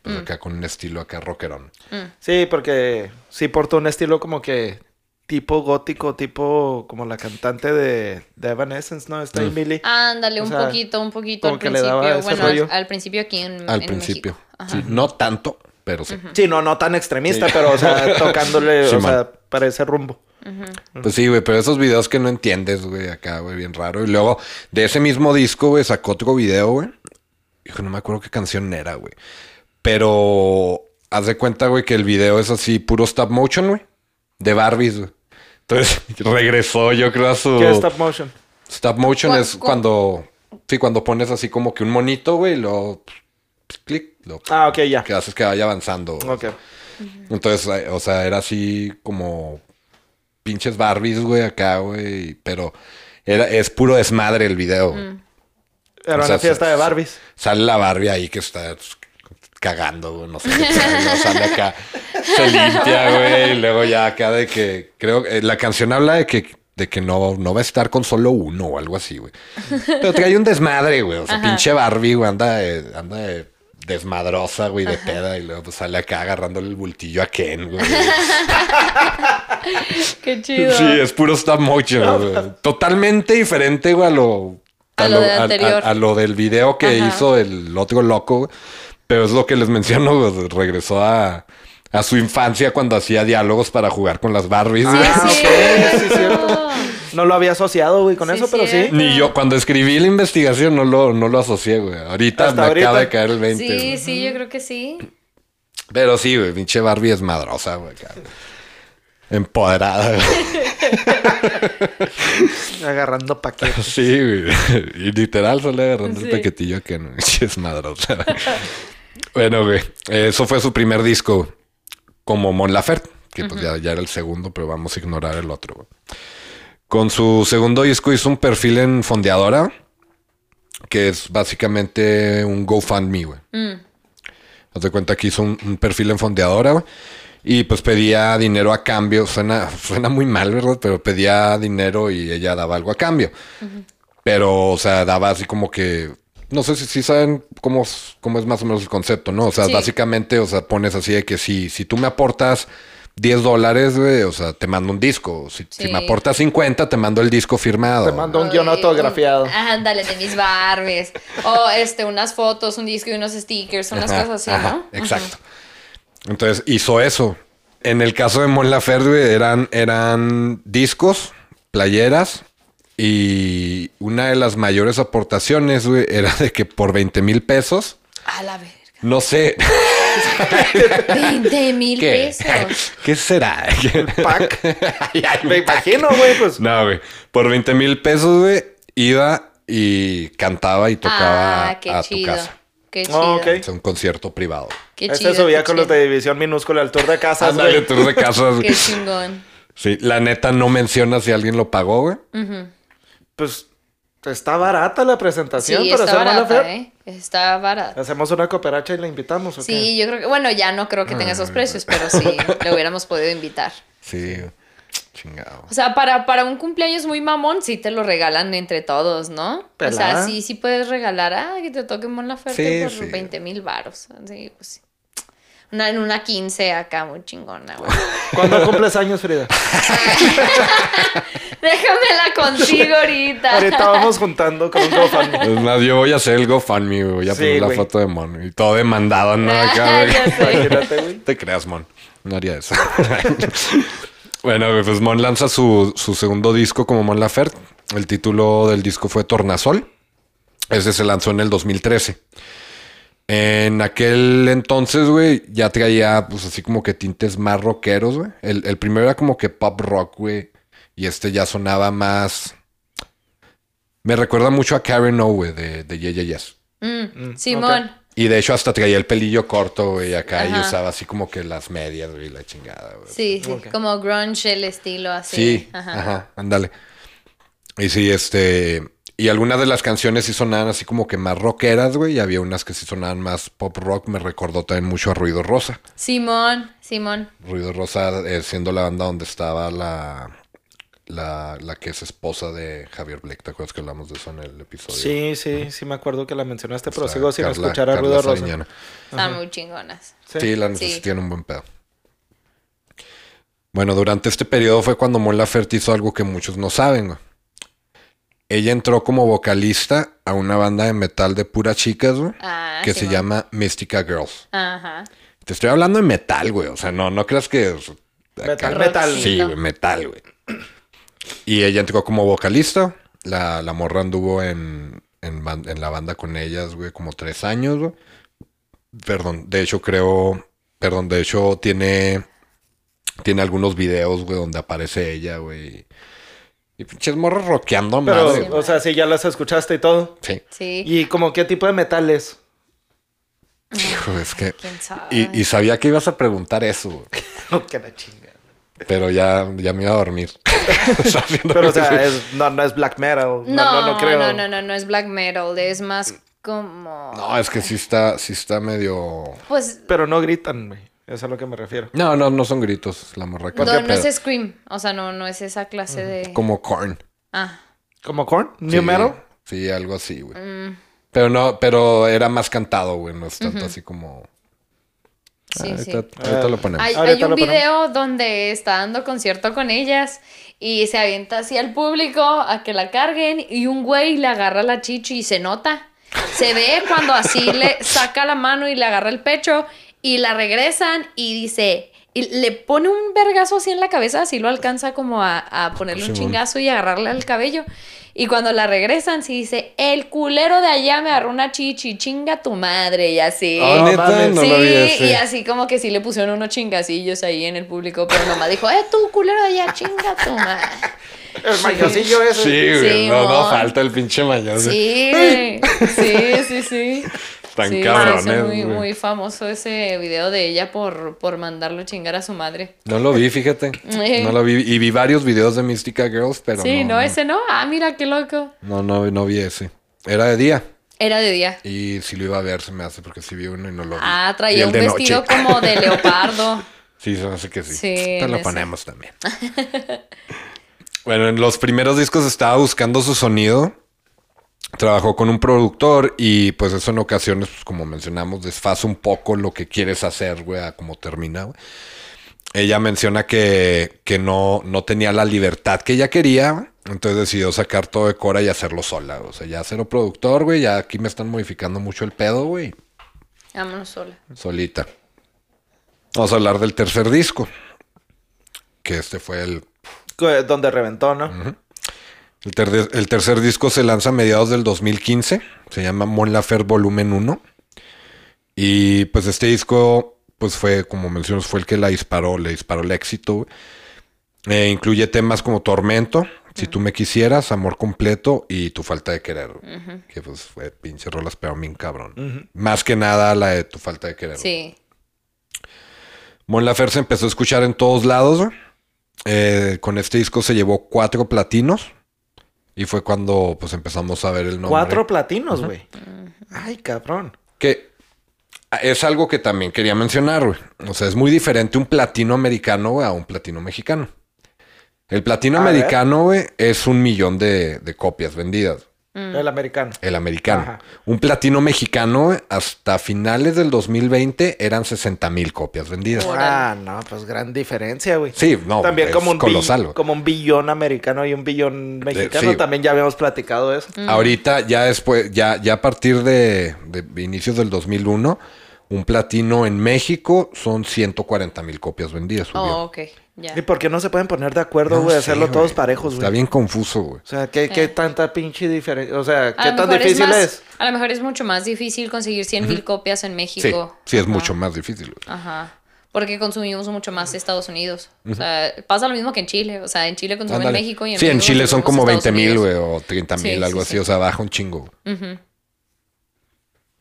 Pues acá con un estilo acá rockerón. Sí, porque sí porta un estilo como que tipo gótico, tipo como la cantante de, de Evanescence, ¿no? Está Emily. Ándale, O un sea, poquito, un poquito como al que le daba principio. ese Bueno, al, rollo. al principio aquí en, Al en principio. Sí, no tanto, pero sí. Sí, no, no tan extremista, pero o sea, tocándole, o Simón. sea, para ese rumbo. Pues sí, güey, pero esos videos que no entiendes, güey, acá, güey, bien raro. Y luego, de ese mismo disco, güey, sacó otro video, güey. Hijo, no me acuerdo qué canción era, güey. Pero haz de cuenta, güey, que el video es así, puro stop motion, güey. De Barbies, güey. Entonces, regresó, yo creo, a su... ¿Qué es stop motion? Stop motion ¿Cu- es cu- cuando... Sí, cuando pones así como que un monito, güey, y luego... pues, clic, lo Ah, ok, ya. que haces que vaya avanzando. Ok. Entonces, o sea, era así como pinches Barbies, güey, acá, güey. Pero era, es puro desmadre el video. Era O sea, una fiesta de Barbies. Sale la Barbie ahí que está pues, cagando, güey, no sé qué. sale acá, se limpia, güey. Y luego ya acá de que, creo, eh, la canción habla de que, de que no, no va a estar con solo uno o algo así, güey. Pero trae un desmadre, güey. O sea, Ajá. pinche Barbie, güey, anda de, anda de desmadrosa, güey, de peda. Y luego pues, sale acá agarrándole el bultillo a Ken, güey. Qué chido. Sí, es puro stop motion, güey. Totalmente diferente, güey, a lo... A lo de anterior. a lo del video que Ajá. hizo el otro loco, güey. Pero es lo que les menciono, güey. Regresó a, a su infancia cuando hacía diálogos para jugar con las Barbies. Ah, Sí, sí, cierto. No lo había asociado, güey, con Sí, eso, pero sí. Ni yo, cuando escribí la investigación, no lo, no lo asocié, güey. Ahorita Hasta me ahorita. acaba de caer el 20. Sí, güey. sí, yo creo que sí. Pero sí, güey, pinche Barbie es madrosa, güey. Empoderada, güey. Agarrando paquetes. Sí, güey. Y literal sale agarrando Sí. el paquetillo que no es madrosa. bueno, güey. Eso fue su primer disco como Mon Laferte, que pues ya, ya era el segundo, pero vamos a ignorar el otro. güey. Con su segundo disco hizo un perfil en Fondeadora, que es básicamente un GoFundMe, güey. Mm. Haz de cuenta que hizo un, un perfil en Fondeadora, güey. Y pues pedía dinero a cambio. Suena, suena muy mal, ¿verdad? Pero pedía dinero y ella daba algo a cambio. Pero, o sea, daba así como que. No sé si, si saben cómo, es- cómo es más o menos el concepto, ¿no? O sea, Sí. básicamente, o sea, pones así de que si, si tú me aportas 10 dólares, güey, o sea, te mando un disco. Si, me aportas 50, te mando el disco firmado. Te mando un guion Ay, autografiado. Ándale, de mis Barbies. O este, unas fotos, un disco y unos stickers, unas Ajá, cosas así, ajá, ¿no? Exacto. Entonces hizo eso. En el caso de Mon Laferte, güey, eran, eran discos, playeras y una de las mayores aportaciones, güey, era de que por 20 mil pesos, A la verga. no sé, 20 mil ¿qué? pesos. ¿Qué será? Pack. Ay, ay, Me imagino, güey, pues. No, güey. Por 20 mil pesos, güey, iba y cantaba y tocaba Ah, qué a tu chido. casa. Qué chido. Oh, ok. Es un concierto privado. Qué Este chido. subía qué con los chido. de división minúscula al tour de casas, Ándale, tour de casas. Qué chingón. Sí, la neta no menciona si alguien lo pagó, güey. Pues está barata la presentación Sí, para está hacer barata, fe. ¿eh? Está barata. Hacemos una cooperacha y la invitamos, ¿o qué? Sí, yo creo que, bueno, ya no creo que tenga esos precios, pero sí, le hubiéramos podido invitar. Sí, chingado. O sea, para, para un cumpleaños muy mamón, sí te lo regalan entre todos, ¿no? O sea, Pelada. sí, sí puedes regalar, ah, que te toque Mon Laferte Sí, por sí. 20 mil varos. Sí, pues sí. Una, en una 15 acá, muy chingona, güey. ¿Cuándo cumples años, Frida? Déjamela contigo ahorita. Ahorita vamos juntando con un GoFundMe. Es más, yo voy a hacer el GoFundMe, güey. Voy a Sí, poner la foto de Mon. Y todo demandado, ¿no? Acá, güey. Te creas, Mon. No haría eso. bueno, pues Mon lanza su, su segundo disco como Mon Laferte. El título del disco fue Tornasol. Ese se lanzó en el 2013. En aquel entonces, güey, ya traía, pues así como que tintes más rockeros, güey. El, el primero era como que pop rock, güey. Y este ya sonaba más. Me recuerda mucho a Karen O, güey, de, de Yeah, Yeah Yes. Mm, Simón. Y de hecho hasta traía el pelillo corto, güey, acá y Ajá. usaba así como que las medias, güey, la chingada, güey. Sí, sí, como grunge el estilo así. Sí, ajá. ándale. Y sí, este. Y algunas de las canciones sí sonaban así como que más rockeras, güey. Y había unas que sí sonaban más pop rock. Me recordó también mucho a Ruido Rosa. Simón, Simón. Ruido Rosa eh, siendo la banda donde estaba la, la, la que es esposa de Javier Blake. ¿Te acuerdas que hablamos de eso en el episodio? Sí, sí, sí me acuerdo que la mencionaste, pero sigo sin Carla- escuchar a Ruido Rosa. Están muy chingonas. Sí. Sí, la Sí. un buen pedo. Bueno, durante este periodo fue cuando Mon Laferte hizo algo que muchos no saben, güey. Ella entró como vocalista a una banda de metal de puras chicas, güey, Ah, que se llama Mystica Girls. Ajá. Te estoy hablando de metal, güey. O sea, no, no creas que... Metal, acá- metal. Sí, güey, metal, güey. Y ella entró como vocalista. La, la morra anduvo en, en, en la banda con ellas, güey, como tres años, güey. Perdón, de hecho creo... Perdón, de hecho tiene... Tiene algunos videos, güey, donde aparece ella, güey. Y pinches morras rockeando Pero, madre, o sea, sí, ya las escuchaste y todo. Sí. Sí. ¿Y como qué tipo de metales? Hijo, es que... ¿Quién sabe? Y, y sabía que ibas a preguntar eso. No, que la chinga. Pero ya, ya me iba a dormir. Pero, o sea, es, no, no es black metal. No, No, no, no, creo. no, no, no, no es black metal, es más como... No, es que sí está, sí está medio... Pues Pero no gritan, güey. Es a lo que me refiero. No, no, no son gritos, la morra. no, ¿Qué no pedo? es scream, o sea, no, no es esa clase de... Como corn. Ah, ¿Como Korn? ¿New metal? Sí, algo así, güey. Mm. Pero no, pero era más cantado, güey. No es tanto así como... sí, Ah, sí. ahorita, ahorita lo ponemos. Hay, hay un video donde está dando concierto con ellas y se avienta así al público a que la carguen y un güey le agarra la chichi y se nota. Se ve cuando así le saca la mano y le agarra el pecho y la regresan y dice... Y le pone un vergazo así en la cabeza, así lo alcanza como a, a ponerle un chingazo y agarrarle al cabello. Y cuando la regresan, sí dice, el culero de allá me agarró una chichi, chinga tu madre, y así. Oh, neta, no sí, lo vi ese. y así como que sí le pusieron unos chingacillos ahí en el público, pero nomás dijo, eh, tú culero de allá, chinga tu madre. El mayosillo ese. Sí, güey. Sí, no, no falta el pinche. Sí, sí, sí, sí. Tan sí, muy, famoso ese video de ella por, por mandarlo chingar a su madre. No lo vi, fíjate. Eh. No lo vi. Y vi varios videos de Mystica Girls, pero sí, no, no, ese no. Ah, mira qué loco. No, no, no vi ese. Era de día. Era de día. Y si lo iba a ver, se me hace porque sí vi uno y no lo vi. Ah, traía un vestido noche. como de leopardo. Sí, se me hace que sí. Sí, Te lo ponemos también. bueno, en los primeros discos estaba buscando su sonido. Trabajó con un productor y pues eso en ocasiones, pues, como mencionamos, desfasa un poco lo que quieres hacer, güey, a cómo termina, güey. Ella menciona que, que no, no tenía la libertad que ella quería, güey. entonces decidió sacar todo de Cora y hacerlo sola. O sea, ya cero productor, güey, ya aquí me están modificando mucho el pedo, güey. Vámonos sola. Solita. Vamos a hablar del tercer disco. Que este fue el. Donde reventó, ¿no? El, ter- el tercer disco se lanza a mediados del 2015. Se llama Mon Laferte Volumen 1. Y pues este disco, pues fue, como mencionas, fue el que la disparó, le disparó el éxito. Eh, incluye temas como Tormento, Si tú me quisieras, Amor completo y Tu falta de querer. Que pues fue pinche rolas, pero bien cabrón. Más que nada la de Tu falta de querer. Sí. Mon Laferte se empezó a escuchar en todos lados. Eh, con este disco se llevó cuatro platinos. Y fue cuando pues empezamos a ver el nombre. Cuatro platinos, güey. Ay, cabrón. Que es algo que también quería mencionar, güey. O sea, es muy diferente un platino americano a un platino mexicano. El platino A americano, güey, es un millón de, de copias vendidas. El americano. El americano. Ajá. Un platino mexicano, hasta finales del 2020 eran 60 mil copias vendidas. Ah, no, pues gran diferencia, güey. Sí, no, También es como un, colosal. como un billón americano y un billón mexicano. sí. También ya habíamos platicado eso. Ahorita, ya después, ya, ya a partir de, de inicios del 2001, un platino en México son 140 mil copias vendidas. subió. Oh, ok. ¿Y por qué no se pueden poner de acuerdo, No güey? sé, hacerlo todos parejos, Está güey. bien confuso, güey. O sea, ¿qué, qué Eh. tanta pinche diferencia? O sea, ¿qué tan difícil más- es? A lo mejor es mucho más difícil conseguir 100 mil copias en Sí, México. sí, es Ajá. mucho más difícil. güey. Ajá. Porque consumimos mucho más Estados Unidos. O sea, pasa lo mismo que en Chile. O sea, en Chile consumen. México y en sí, en Chile son como consumimos 20 mil, güey, o 30 mil, Sí, algo sí, así. sí. O sea, baja un chingo. Ujú.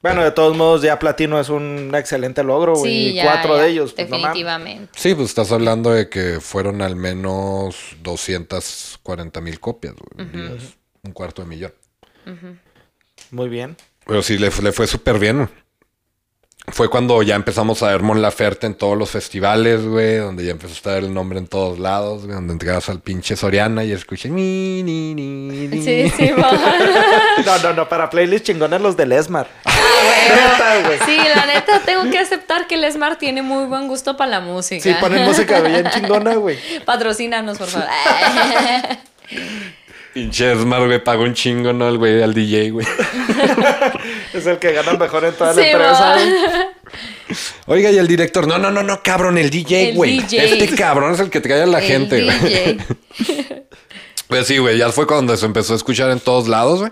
Bueno, de todos modos, ya platino es un excelente logro, güey. Sí, y ya, cuatro ya, de ellos, pues no. Definitivamente. Sí, pues estás hablando de que fueron al menos 240 mil copias, güey. Un cuarto de millón. Muy bien. Pero sí, le, le fue súper bien. Fue cuando ya empezamos a ver Mon Laferte en todos los festivales, güey, donde ya empezó a estar el nombre en todos lados, güey, donde entregabas al pinche Soriana y escuché ni, ni, ni, ni. Sí, sí. No, no, no, para playlist chingones los del Esmar. Ah, bueno. Neta, güey. Sí, la neta, tengo que aceptar que el Smart tiene muy buen gusto para la música. Sí, ponen música bien chingona, güey. Patrocínanos, por favor. Pinche Esmar, güey, pagó un chingo, ¿no? El güey al DJ, güey. Es el que gana mejor en toda Sí, la empresa. Oiga, y el director, no, no, no, no, cabrón, el DJ, El güey. DJ. Este cabrón es el que te cae a la El gente, güey. DJ. Pues sí, güey, ya fue cuando se empezó a escuchar en todos lados, güey.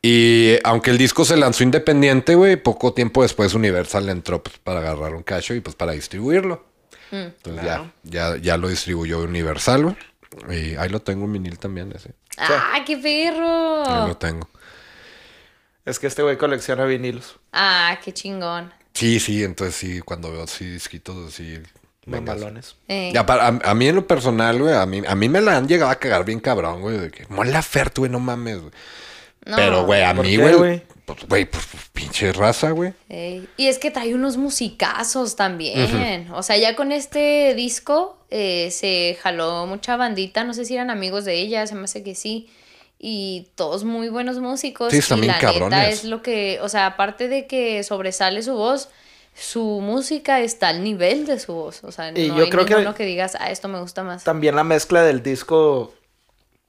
Y aunque el disco se lanzó independiente, güey, poco tiempo después Universal entró pues, para agarrar un cacho y pues para distribuirlo. Mm. Entonces ya, ya, ya lo distribuyó Universal, güey. Y ahí lo tengo en vinil también, ese. ¡Ah, qué Ahí perro! lo tengo. Es que este güey colecciona vinilos. Ah, qué chingón. Sí, sí, entonces sí, cuando veo así disquitos así. Mamalones. Eh, Ya, para- a, a mí en lo personal, güey, a mí, a mí me la han llegado a cagar bien cabrón, güey. De que, mola Fert, güey, no mames, güey. no. Pero, güey, a ¿Por mí, qué, güey, güey? pues, güey, pues, pinche raza, güey. Ey, Y es que trae unos musicazos también. O sea, ya con este disco eh, se jaló mucha bandita. No sé si eran amigos de ella, se me hace que sí. Y todos muy buenos músicos. Sí, están y bien la neta cabrones. es lo que, o sea, aparte de que sobresale su voz, su música está al nivel de su voz. O sea, no Y yo hay creo que- ninguno que digas, ah, esto me gusta más. También la mezcla del disco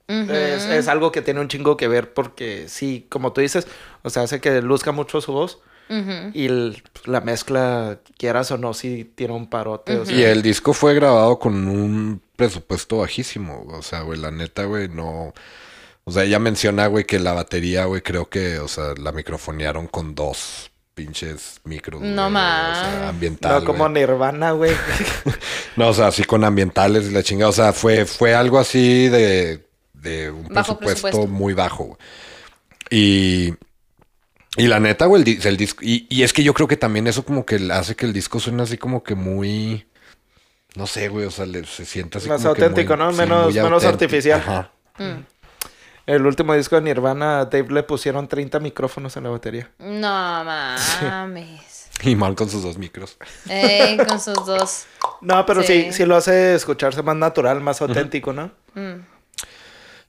es, es algo que tiene un chingo que ver porque sí, como tú dices, o sea, hace que luzca mucho su voz y el- la mezcla, quieras o no, sí tiene un parote. o sea, Y el disco fue grabado con un presupuesto bajísimo. O sea, güey, la neta, güey, no. O sea, ella menciona, güey, que la batería, güey, creo que, o sea, la microfonearon con dos pinches micros. No más. O sea, ambiental. no como güey. Nirvana, güey. No, o sea, así con ambientales y la chingada. O sea, fue, fue algo así de, de un Bajo presupuesto, presupuesto. muy bajo. güey. Y, y la neta, güey, el, di- el disco. Y, y es que yo creo que también eso como que hace que el disco suene así como que muy. No sé, güey, o sea, le- se siente así Más como que auténtico, muy- ¿no? sí, Menos- menos auténtico. artificial. Ajá. El último disco de Nirvana, a Dave le pusieron 30 micrófonos en la batería. No mames. Y mal con sus dos micros. Ey, con sus dos. No, pero sí, Sí. sí, lo hace escucharse más natural, más auténtico, ¿no? Mm.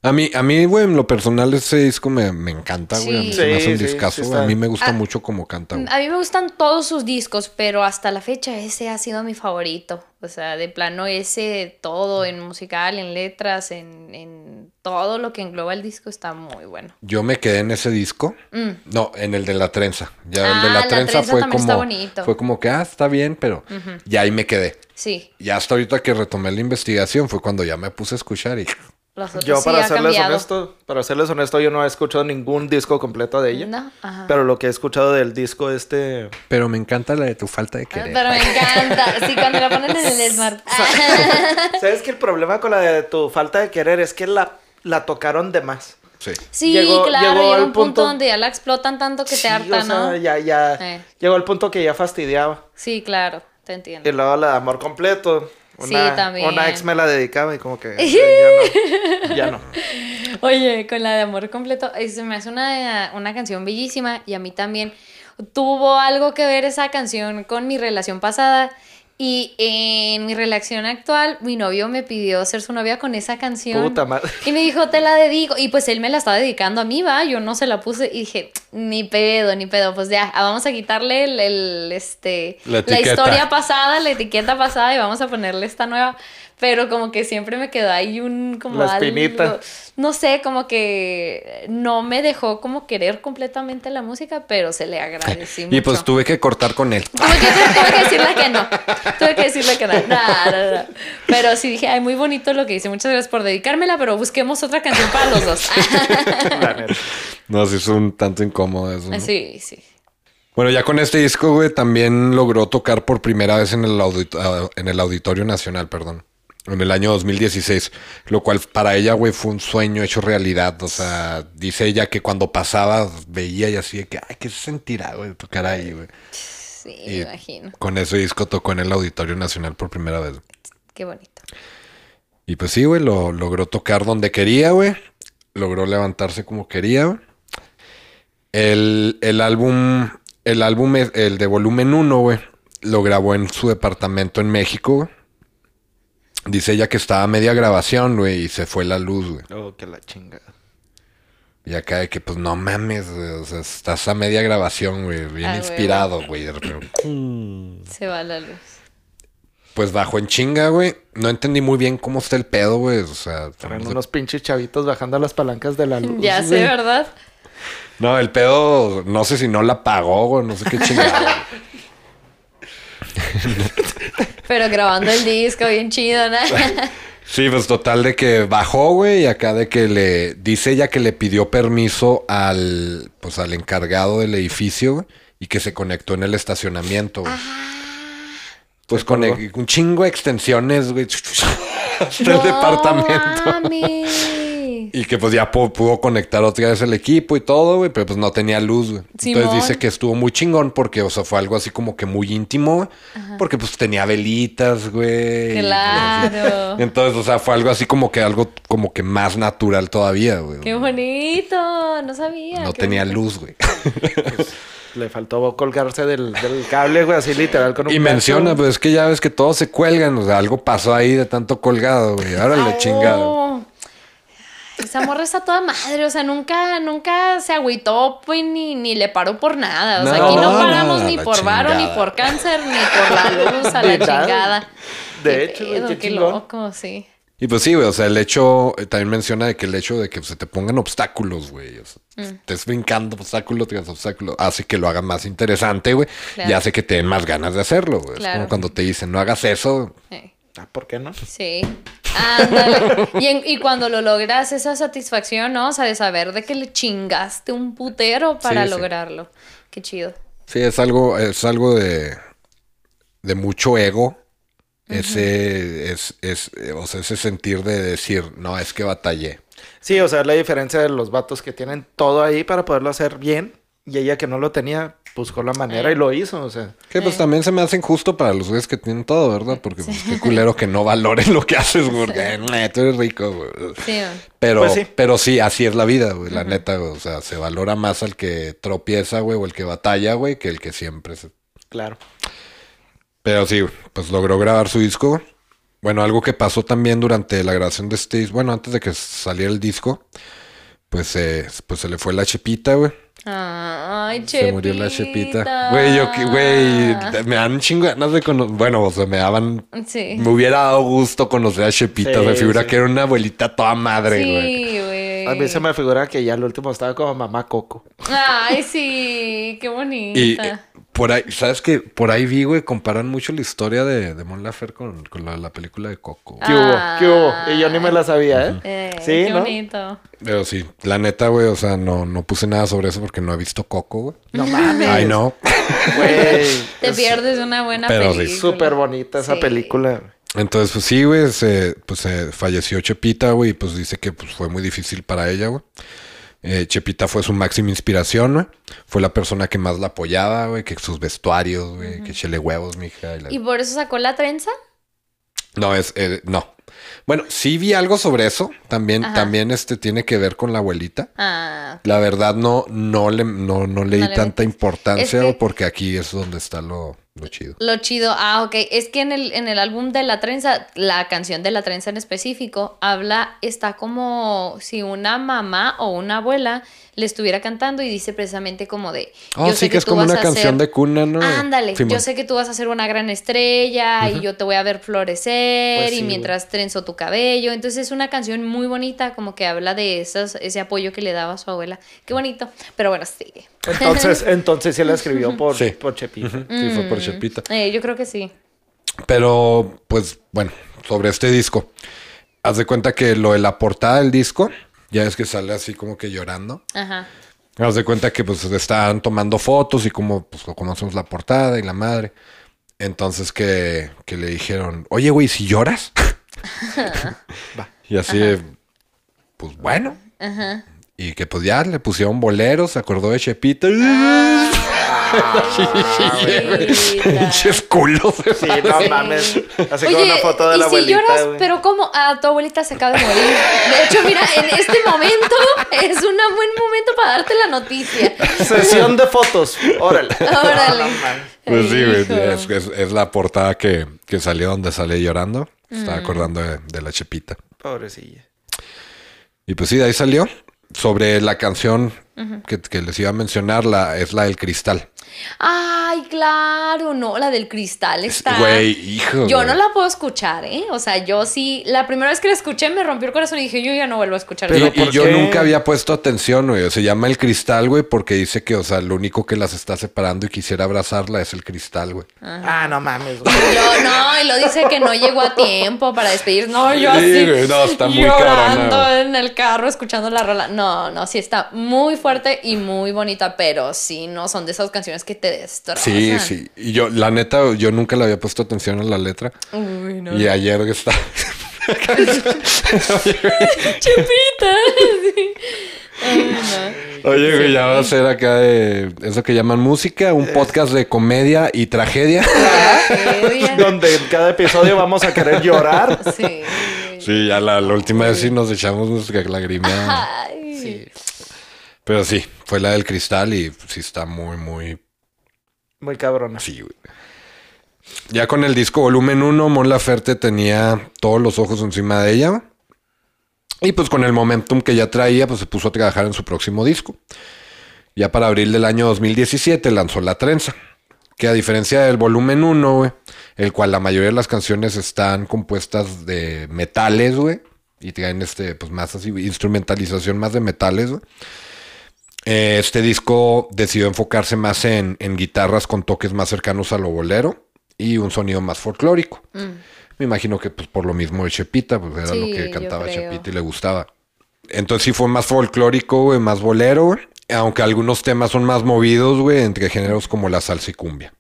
A mí, a mí, güey, en lo personal ese disco me, me encanta, güey. A mí Sí. se me hace un Sí, sí, discazo, sí A mí me gusta Ah. mucho como canta, güey. A mí me gustan todos sus discos, pero hasta la fecha ese ha sido mi favorito. O sea, de plano ese, todo en musical, en letras, en, en todo lo que engloba el disco está muy bueno. Yo me quedé en ese disco. Mm. No, en el de la trenza. Ya el de Ah, la la trenza, trenza fue también está como. bonito. Fue como que, ah, está bien, pero ya ahí me quedé. Sí, Y hasta ahorita que retomé la investigación fue cuando ya me puse a escuchar y los otros Yo, sí para ha serles cambiado. honesto, para serles honesto, yo no he escuchado ningún disco completo de ella. No, ajá. Pero lo que he escuchado del disco este... pero me encanta la de tu falta de querer. Pero me encanta. Sí, cuando la ponen en el Smart. ¿Sabes que el problema con la de tu falta de querer es que la, la tocaron de más? Sí. Sí, Llegó- claro, llegó llega al un punto, punto- donde ya la explotan tanto que te harta, o sea, ¿no? ya, ya... Eh. Llegó al punto que ya fastidiaba. Sí, claro, te entiendo. Y luego la de Amor Completo. Sí, Una, también. Una ex me la dedicaba y como que... ya no. Ya no. Oye, con la de amor completo, eh, se me hace una, una canción bellísima y a mí también tuvo algo que ver esa canción con mi relación pasada. Y en mi relación actual, mi novio me pidió ser su novia con esa canción. Puta madre. Y me dijo, te la dedico. Y pues él me la estaba dedicando a mí, va. Yo no se la puse. Y dije, ni pedo, ni pedo. Pues ya, ah, vamos a quitarle el, el, este, La historia pasada, la etiqueta pasada y vamos a ponerle esta nueva. Pero como que siempre me quedó ahí un como La espinita. algo- no sé, como que no me dejó como querer completamente la música, pero se le agradecí mucho. Y pues tuve que cortar con él. Tuve que, tuve que decirle que no. Tuve que decirle que no. No, no, no. Pero sí dije, ay, muy bonito lo que dice. Muchas gracias por dedicármela, pero busquemos otra canción para los dos. No, sí es un tanto incómodo eso. ¿no? Sí, sí. Bueno, ya con este disco, güey, también logró tocar por primera vez en el, audit- ah, en el Auditorio Nacional, perdón. En el año 2016, lo cual para ella, güey, fue un sueño hecho realidad. O sea, dice ella que cuando pasaba veía y así de que, ay, ¿qué se sentirá, güey, tocar ahí, güey? Sí, Y me imagino. Con ese disco tocó en el Auditorio Nacional por primera vez. Qué bonito. Y pues sí, güey, lo logró tocar donde quería, güey. Logró levantarse como quería, güey. El, el álbum, el álbum, el de volumen 1, güey, lo grabó en su departamento en México, güey. Dice ella que estaba a media grabación, güey, y se fue la luz, güey. Oh, que la chingada. Y acá de que, pues, no mames, güey, o sea, estás a media grabación, güey, bien Ah, inspirado, güey. de repente, Se va la luz. Pues bajó en chinga, güey. No entendí muy bien cómo está el pedo, güey. O sea, Traen unos pinches chavitos bajando las palancas de la luz. Ya sé. ¿verdad? No, el pedo, no sé si no la pagó, güey, no sé qué chingada. Pero grabando el disco bien chido, ¿no? Sí, pues total de que bajó, güey, y acá de que le dice ella que le pidió permiso al pues al encargado del edificio güey, y que se conectó en el estacionamiento, güey. Pues con un chingo de extensiones, güey. Hasta el departamento. mames. Y que pues ya pu- pudo conectar otra vez el equipo y todo, güey, pero pues no tenía luz, güey. Entonces dice que estuvo muy chingón porque, o sea, fue algo así como que muy íntimo, güey. Porque pues tenía velitas, güey. Claro. Entonces, o sea, fue algo así como que algo como que más natural todavía, güey. Qué bonito. No sabía. No tenía bonito. luz, güey. Le faltó colgarse del, del cable, güey, así literal con un Y menciona, pues es que ya ves que todos se cuelgan, o sea, algo pasó ahí de tanto colgado, güey. Ahora Ah, le chingado. Esa morra está toda madre, o sea, nunca, nunca se agüitó, pues, ni, ni le paró por nada. O sea, No, aquí no paramos nada, ni por varo, ni por cáncer, ni por la luz, a la chingada. De Qué hecho, pedo, qué loco, sí. Y pues sí, güey, o sea, el hecho, eh, también menciona de que el hecho de que se te pongan obstáculos, güey, o sea, Mm. estés brincando obstáculo tras obstáculo, hace que lo haga más interesante, güey, y hace que te den más ganas de hacerlo, güey. Es como cuando te dicen, no hagas eso, Sí. Ah, ¿por qué no? Sí. Ándale. Y, en- y cuando lo logras, esa satisfacción, ¿no? O sea, de saber de que le chingaste un putero para Sí, sí. lograrlo. Qué chido. Sí, es algo, es algo de, de mucho ego. Ese es, es, o sea, ese sentir de decir, no, es que batallé. Sí, o sea, la diferencia de los vatos que tienen todo ahí para poderlo hacer bien y ella que no lo tenía, buscó la manera y lo hizo, o sea. Que pues Sí. también se me hace injusto para los güeyes que tienen todo, ¿verdad? Porque pues qué culero que no valoren lo que haces, porque "Nah, tú eres rico, güey. Sí. Pero, Pues sí. pero sí, así es la vida, güey, la neta, güey. O sea, se valora más al que tropieza, güey, o el que batalla, güey, que el que siempre se Claro. Pero sí, pues logró grabar su disco. Bueno, algo que pasó también durante la grabación de este disco, bueno, antes de que saliera el disco, pues, eh, pues se le fue la chepita, güey. Ay, Chepita. Se murió la chepita. Güey, yo que, güey, me dan un chingo de ganas de conocer. Bueno, o sea, me daban. Sí. Me hubiera dado gusto conocer a Chepita. Sí, me figura sí. que era una abuelita toda madre, güey. Sí, güey. A mí se me figura que ya el último estaba como mamá Coco. Ay, sí, qué bonita. Y por ahí, ¿sabes qué? Por ahí vi, güey, comparan mucho la historia de, de Mon Laferte con, con la, la película de Coco. ¿Qué hubo? ¿Qué hubo? Y yo ni me la sabía, ¿eh? Eh, Sí, qué ¿no? bonito. Pero sí, la neta, güey, o sea, no, no puse nada sobre eso porque no he visto Coco, güey. No mames. Ay, no. Güey. Te es pierdes una buena Pero sí. película. Súper bonita esa Sí. película. Entonces, pues sí, güey, se, pues se falleció Chepita, güey, y pues dice que pues, fue muy difícil para ella, güey. Eh, Chepita fue su máxima inspiración, güey. Fue la persona que más la apoyaba, güey, que sus vestuarios, güey, que chele huevos, mija. y la- ¿Y por eso sacó la trenza? No, es, eh, no. Bueno, sí vi algo sobre eso. También, Ajá. también este tiene que ver con la abuelita. Ah, La verdad no, no le, no, no leí No le tanta importancia, Es que- porque aquí es donde está lo, lo chido. lo chido. Ah, ok. Es que en el, en el álbum de la trenza, la canción de la trenza en específico, habla, está como si una mamá o una abuela le estuviera cantando y dice precisamente como de... Oh, yo sí, sé que es como una canción ser- de cuna, ¿no? Ándale, yo sé que tú vas a ser una gran estrella y yo te voy a ver florecer Pues sí, y mientras trenzo tu cabello. Entonces es una canción muy bonita, como que habla de esas, ese apoyo que le daba a su abuela. Qué bonito. Pero bueno, sí. Entonces, entonces sí la escribió por, Sí. por Chepita. Sí, fue por Chepita. Eh, yo creo que sí. Pero, pues, bueno, sobre este disco. Haz de cuenta que lo de la portada del disco, ya es que sale así como que llorando. Ajá. Haz de cuenta que pues estaban tomando fotos y como, pues, como hacemos la portada y la madre. Entonces que, que le dijeron, oye, güey, si lloras. Va. y así, pues bueno. Ajá. Y que pues ya le pusieron boleros, se acordó de Chepita. Abuelita. Pinches culos. Sí, no mames. Así Oye, una foto de y la si abuelita, lloras, güey. pero ¿cómo? Ah, tu abuelita se acaba de morir. De hecho, mira, en este momento es un buen momento para darte la noticia. Sesión de fotos. Órale. Órale. Pues sí. Es, es- es la portada que, que salió donde sale llorando. Estaba acordando de, de la Chepita. Pobrecilla. Y pues sí, de ahí salió. Sobre la canción que, que les iba a mencionar, la, es la del cristal. Ay, claro, no, la del cristal está. Güey, hijo. Yo güey. no la puedo escuchar, ¿eh? O sea, yo sí. La primera vez que la escuché me rompió el corazón y dije, yo ya no vuelvo a escuchar Pero Y, esa y ¿por yo nunca había puesto atención, güey. Se llama el cristal, güey, porque dice que, o sea, lo único que las está separando y quisiera abrazarla es el cristal, güey. Ah, no mames, güey. Y lo- no, y lo dice que no llegó a tiempo para despedir. No, yo Sí, así. güey, no, está muy llorando cabrona, en el carro escuchando la rola. No, no, sí está muy fuerte y muy bonita, pero sí, no son de esas canciones que te destrozan. Sí, sí. Y yo, la neta, yo nunca le había puesto atención a la letra. Uy, no. Y ayer está. Chupita. Sí. Ay, no. Oye, güey, ya va a ser acá de eso que llaman música, un podcast de comedia y tragedia. Tragedia. Donde en cada episodio vamos a querer llorar. Sí. Sí, ya la, la última vez sí nos echamos nuestra lagrimeada. Ay. Pero sí, fue la del cristal y sí está muy, muy Muy cabrona. así, güey. Ya con el disco volumen 1, Mon Laferte tenía todos los ojos encima de ella. Y pues con el momentum que ya traía, pues se puso a trabajar en su próximo disco. Ya para abril del año 2017 lanzó La Trenza. Que a diferencia del volumen 1, güey, el cual la mayoría de las canciones están compuestas de metales, güey. Y traen este, pues más así, instrumentalización más de metales, güey. Eh, Este disco decidió enfocarse más en, en guitarras con toques más cercanos a lo bolero y un sonido más folclórico. Me imagino que pues por lo mismo de Chepita, pues era lo que cantaba. Chepita y le gustaba. Entonces sí fue más folclórico, güey, más bolero, güey. Aunque algunos temas son más movidos, güey, entre géneros como la salsa y cumbia.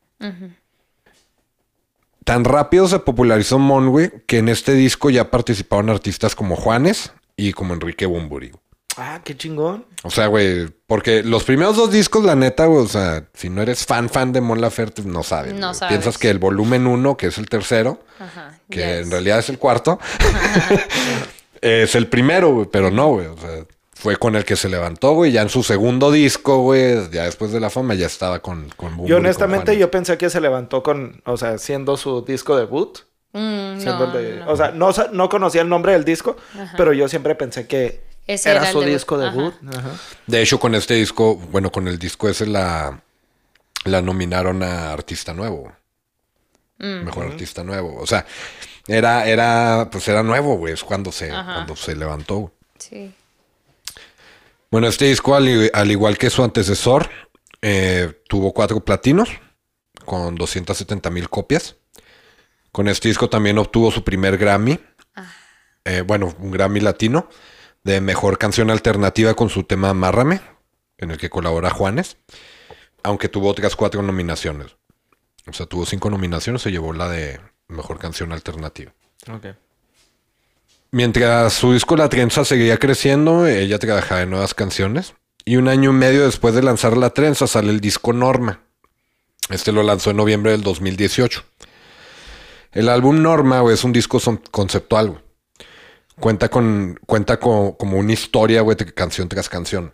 Tan rápido se popularizó Mon, güey, que en este disco ya participaron artistas como Juanes y como Enrique Bumburi. Ah, qué chingón. O sea, güey, porque los primeros dos discos, la neta, güey, o sea, si no eres fan, fan de Mon Laferte, no sabes. No güey. sabes. Piensas que el volumen uno, que es el tercero, Ajá. que yes. en realidad es el cuarto, es el primero, güey, pero no, güey, o sea, fue con el que se levantó, güey, ya en su segundo disco, güey, ya después de la fama, ya estaba con, con Bumburi, Yo honestamente yo pensé que se levantó con, o sea, siendo su disco debut. Mm, siendo no, el de- no. O sea, no, no conocía el nombre del disco, pero yo siempre pensé que Ese era, era el su debut. disco debut. Ajá. De hecho, con este disco, bueno, con el disco ese la, la nominaron a Artista Nuevo. Mm. Mejor Artista Nuevo. O sea, era, era, pues era nuevo, güey. Es cuando se, Ajá. cuando se levantó. Sí. Bueno, este disco, al, igual que su antecesor, eh, tuvo cuatro platinos con 270 mil copias. Con este disco también obtuvo su primer Grammy. Eh, bueno, un Grammy latino de mejor canción alternativa con su tema Amárrame, en el que colabora Juanes. Aunque tuvo otras cuatro nominaciones. O sea, tuvo cinco nominaciones, se llevó la de mejor canción alternativa. Mientras su disco La Trenza seguía creciendo, ella trabajaba en nuevas canciones. Y un año y medio después de lanzar La Trenza sale el disco Norma. Este lo lanzó en noviembre del 2018. El álbum Norma es un disco conceptual. Cuenta con cuenta con, como una historia, güey, de canción tras canción.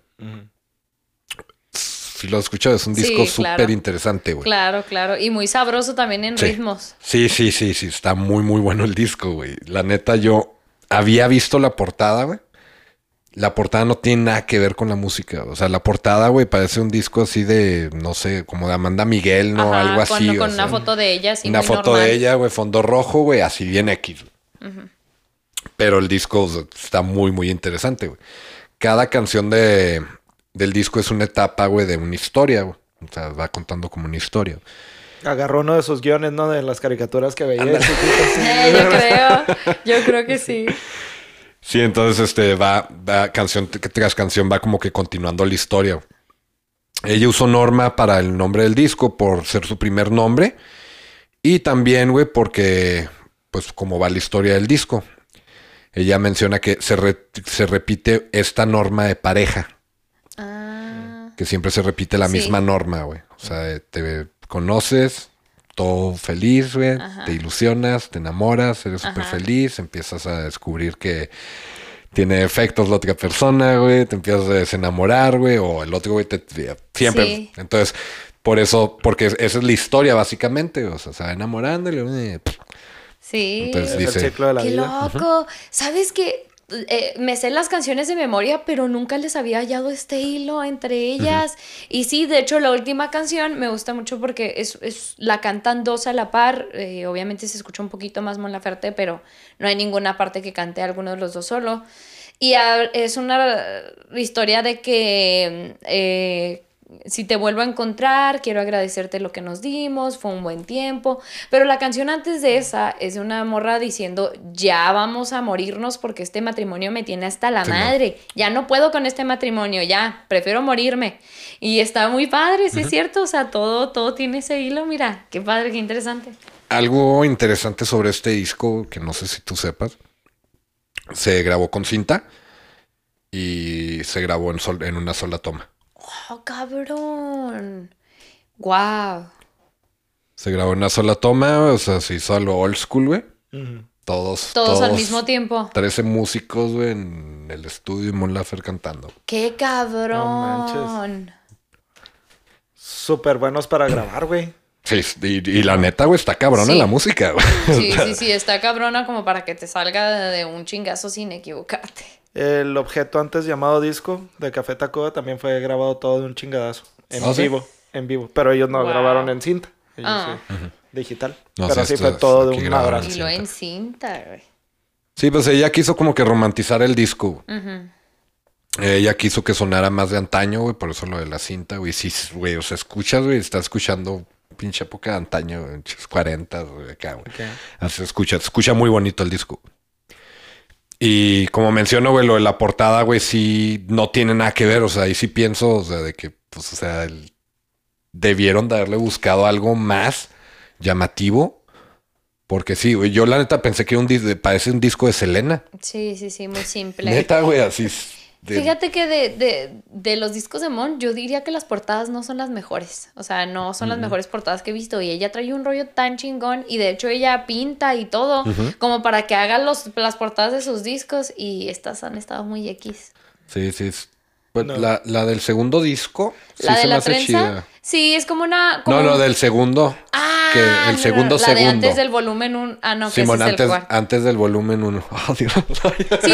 Si lo escuchas, es un Sí, disco claro. súper interesante, güey. Claro, claro. Y muy sabroso también en Sí. ritmos. Sí, sí, sí, sí, está muy, muy bueno el disco, güey. La neta, yo había visto la portada, güey. La portada no tiene nada que ver con la música. O sea, la portada, güey, parece un disco así de, no sé, como de Amanda Miguel, ¿no? Ajá, Algo con, así. con o una sea, foto de ella, así una muy foto normal. de ella, güey, fondo rojo, güey, así bien X. Pero el disco está muy, muy interesante, güey. Cada canción de, del disco es una etapa, güey, de una historia, güey. O sea, va contando como una historia. Agarró uno de sus guiones, ¿no? De las caricaturas que veía. chiquito, sí. Eh, yo creo, yo creo que sí. Sí, entonces este va, va canción tras canción va como que continuando la historia. Ella usó Norma para el nombre del disco por ser su primer nombre y también, güey, porque pues como va la historia del disco. Ella menciona que se, re- se repite esta norma de pareja, Ah, que siempre se repite la Sí. misma norma, güey. O sea, te conoces, todo feliz, güey, Ajá. te ilusionas, te enamoras, eres súper feliz, empiezas a descubrir que tiene efectos la otra persona, güey, te empiezas a desenamorar, güey, o el otro, güey, te, siempre. Sí. Entonces, por eso, porque esa es la historia, básicamente, o sea, se va enamorando y luego, eh, pff, sí. Entonces, Es dice- el ciclo de la Qué vida. loco. ¿Sabes qué? eh, me sé las canciones de memoria, pero nunca les había hallado este hilo entre ellas. Y sí, de hecho, la última canción me gusta mucho porque es, es la cantan dos a la par. eh, obviamente se escucha un poquito más Mon Laferte, pero no hay ninguna parte que cante alguno de los dos solo. Y a- es una historia de que eh, si te vuelvo a encontrar, quiero agradecerte lo que nos dimos, fue un buen tiempo. Pero la canción antes de esa es de una morra diciendo, ya vamos a morirnos porque este matrimonio me tiene hasta la Sí, no. madre. Ya no puedo con este matrimonio, ya, prefiero morirme. Y está muy padre, sí es cierto. O sea, todo, todo tiene ese hilo, mira, qué padre, qué interesante. Algo interesante sobre este disco, que no sé si tú sepas, se grabó con cinta y se grabó en, sol- en una sola toma. ¡Oh, cabrón! ¡Wow! Se grabó en una sola toma, o sea, se hizo a lo old school, güey. Todos, Todos, al mismo tiempo. 13 músicos, güey, en el estudio y Mon Lafer cantando. ¡Qué cabrón! manches. Súper buenos para grabar, güey. Sí, y, y la neta, güey, está cabrona Sí. la música, güey. Sí, sí, sí, está cabrona como para que te salga de un chingazo sin equivocarte. El objeto antes llamado disco de Café Tacuba también fue grabado todo de un chingadazo. En ¿Ah, sí? vivo. En vivo. Pero ellos no Wow. grabaron en cinta. Ellos Ah. sí, digital. No, Pero sí, sí fue todo de un abrazo. Y Sí, lo en cinta, güey. Sí, pues ella quiso como que romantizar el disco. Ella quiso que sonara más de antaño, güey, por eso lo de la cinta, güey. Sí, güey, o sea, escuchas, güey, está escuchando pinche época de antaño, güey, pinches 40, güey, acá, güey. Ok. Así escucha, se escucha muy bonito el disco. Y como menciono, güey, lo de la portada, güey, sí no tiene nada que ver. O sea, ahí sí pienso, o sea, de que, pues, o sea, el- debieron de haberle buscado algo más llamativo. Porque sí, güey, yo la neta pensé que un parece un disco de Selena. Sí, sí, sí, muy simple. Neta, güey, así. De- Fíjate que de, de, de los discos de Mon, yo diría que las portadas no son las mejores. O sea, no son las mejores portadas que he visto. Y ella trae un rollo tan chingón. Y de hecho, ella pinta y todo. Como para que haga los, las portadas de sus discos. Y estas han estado muy X. Sí, sí. Es- pues, No. la, la del segundo disco. sí la de se me la hace trenza. chida. Sí, es como una. como No, no, un- del segundo. Ah, que el no, no, segundo la de segundo. antes del volumen 1. Ah, no, que ese es antes, el cuarto. antes del volumen 1. Sí,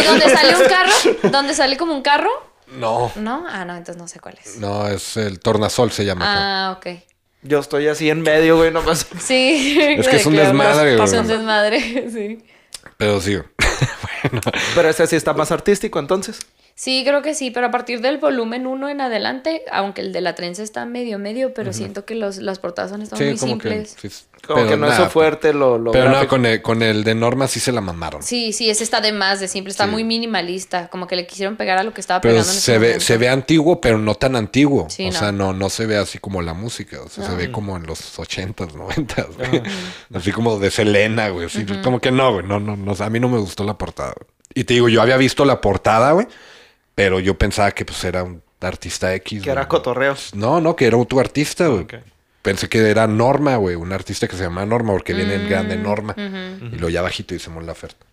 donde sale un carro. Donde sale como un carro. no, ¿No? Ah, no, entonces no sé cuál es. no, es el tornasol se llama. creo. Ah, ok. Yo estoy así en medio, güey, nomás. Sí. Es que es un claro, desmadre, Es un desmadre, sí. Pero sí. Pero este sí está más artístico, entonces. Sí, creo que sí, pero a partir del volumen 1 en adelante, aunque el de la trenza está medio medio, pero siento que los, las portadas han estado Sí, muy como que. simples. sí, Como pero que no es nada, su fuerte lo, lo Pero no, gráfico. con el, con el de Norma sí se la mamaron. Sí, sí, ese está de más de simple, está Sí. muy minimalista, como que le quisieron pegar a lo que estaba Pero pegando en se ve, momento. se ve antiguo, pero no tan antiguo. Sí, o no. sea, no, no se ve así como la música. O sea, se ve como en los ochentas, noventas, güey. Así como de Selena, güey. así, Como que no, güey. No, no, no. A mí no me gustó la portada. güey. Y te digo, yo había visto la portada, güey. Pero yo pensaba que pues era un artista X. Que era güey. cotorreo. No, no, que era tu artista, güey. Pensé que era Norma, güey. Un artista que se llama Norma, porque viene en Mm, grande Norma. Y lo ya bajito dice Mon Laferte.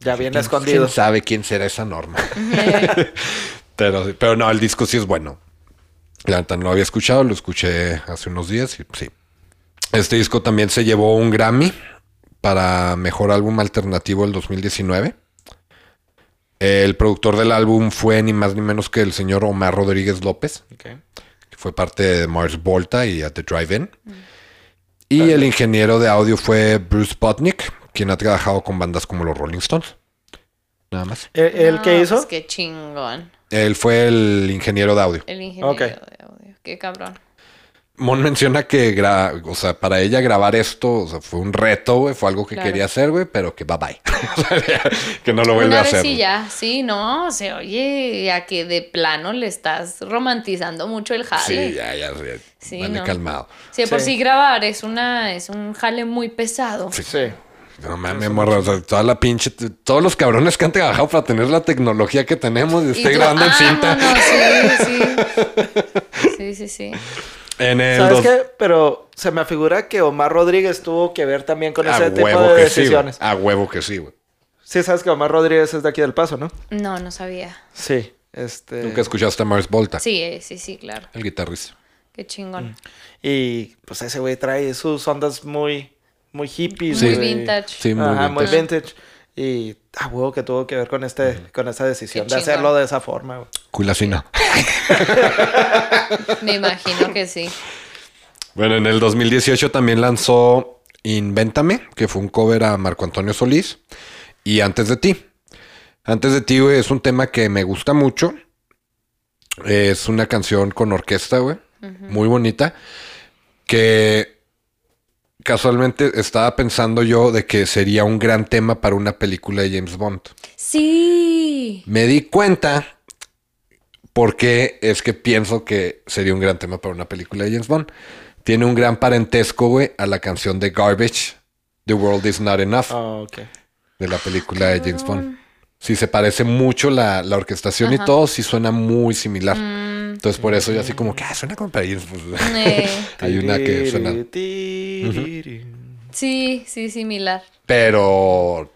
Ya viene ¿Quién- escondido. ¿Quién sabe quién será esa Norma? pero, pero no, el disco sí es bueno. La neta no lo había escuchado, lo escuché hace unos días y sí. Este disco también se llevó un Grammy para mejor álbum alternativo del 2019. El productor del álbum fue ni más ni menos que el señor Omar Rodríguez López, que fue parte de Mars Volta y At the Drive-In. Y el ingeniero de audio fue Bruce Botnick, quien ha trabajado con bandas como los Rolling Stones. Nada más. ¿El, el No, que hizo? pues qué chingón. Él fue el ingeniero de audio. El ingeniero de audio. Qué cabrón. Mon menciona que, gra- o sea, para ella grabar esto, o sea, fue un reto, güey, fue algo que Claro. quería hacer, güey, pero que bye bye. O sea, que no lo vuelve Una a vez hacer. sí ya, sí, no, se oye a que de plano le estás romantizando mucho el jale. Sí, ya, ya, sí. No. calmado. Sí, de por Sí. sí grabar es una es un jale muy pesado. Sí. Sí. No mames, morra, o sea, toda la pinche, todos los cabrones que han trabajado para tener la tecnología que tenemos y Y grabando en cinta. sí, sí. Sí, sí, sí. En el ¿Sabes dos- qué? Pero se me afigura que Omar Rodríguez tuvo que ver también con A ese tipo de sí, decisiones. A huevo que sí, güey. Sí, sabes que Omar Rodríguez es de aquí del Paso, ¿no? No, no sabía. Sí. Este. Nunca escuchaste a Mars Volta, Sí, eh, sí, sí, claro. el guitarrista. Qué chingón. Y pues ese güey trae sus ondas muy, muy hippies. Sí. Muy vintage. Sí, muy Ajá, vintage. muy vintage. Y a huevo que tuvo que ver con este, con esta decisión de hacerlo de esa forma, güey. Culasina. Me imagino que sí. Bueno, en el 2018 también lanzó Invéntame, que fue un cover a Marco Antonio Solís. Y Antes de ti. Antes de ti, güey, es un tema que me gusta mucho. Es una canción con orquesta, güey. Muy bonita. Que casualmente estaba pensando yo de que sería un gran tema para una película de James Bond. Sí. Me di cuenta porque es que pienso que sería un gran tema para una película de James Bond. Tiene un gran parentesco, güey, a la canción de Garbage, The World Is Not Enough, Ah, ok. de la película de James Bond. Sí, se parece mucho la, la orquestación y todo, sí suena muy similar. Entonces, por eso yo así como que, ah, suena como para James Bond. Eh, Hay una que suena... Sí, sí, similar. Pero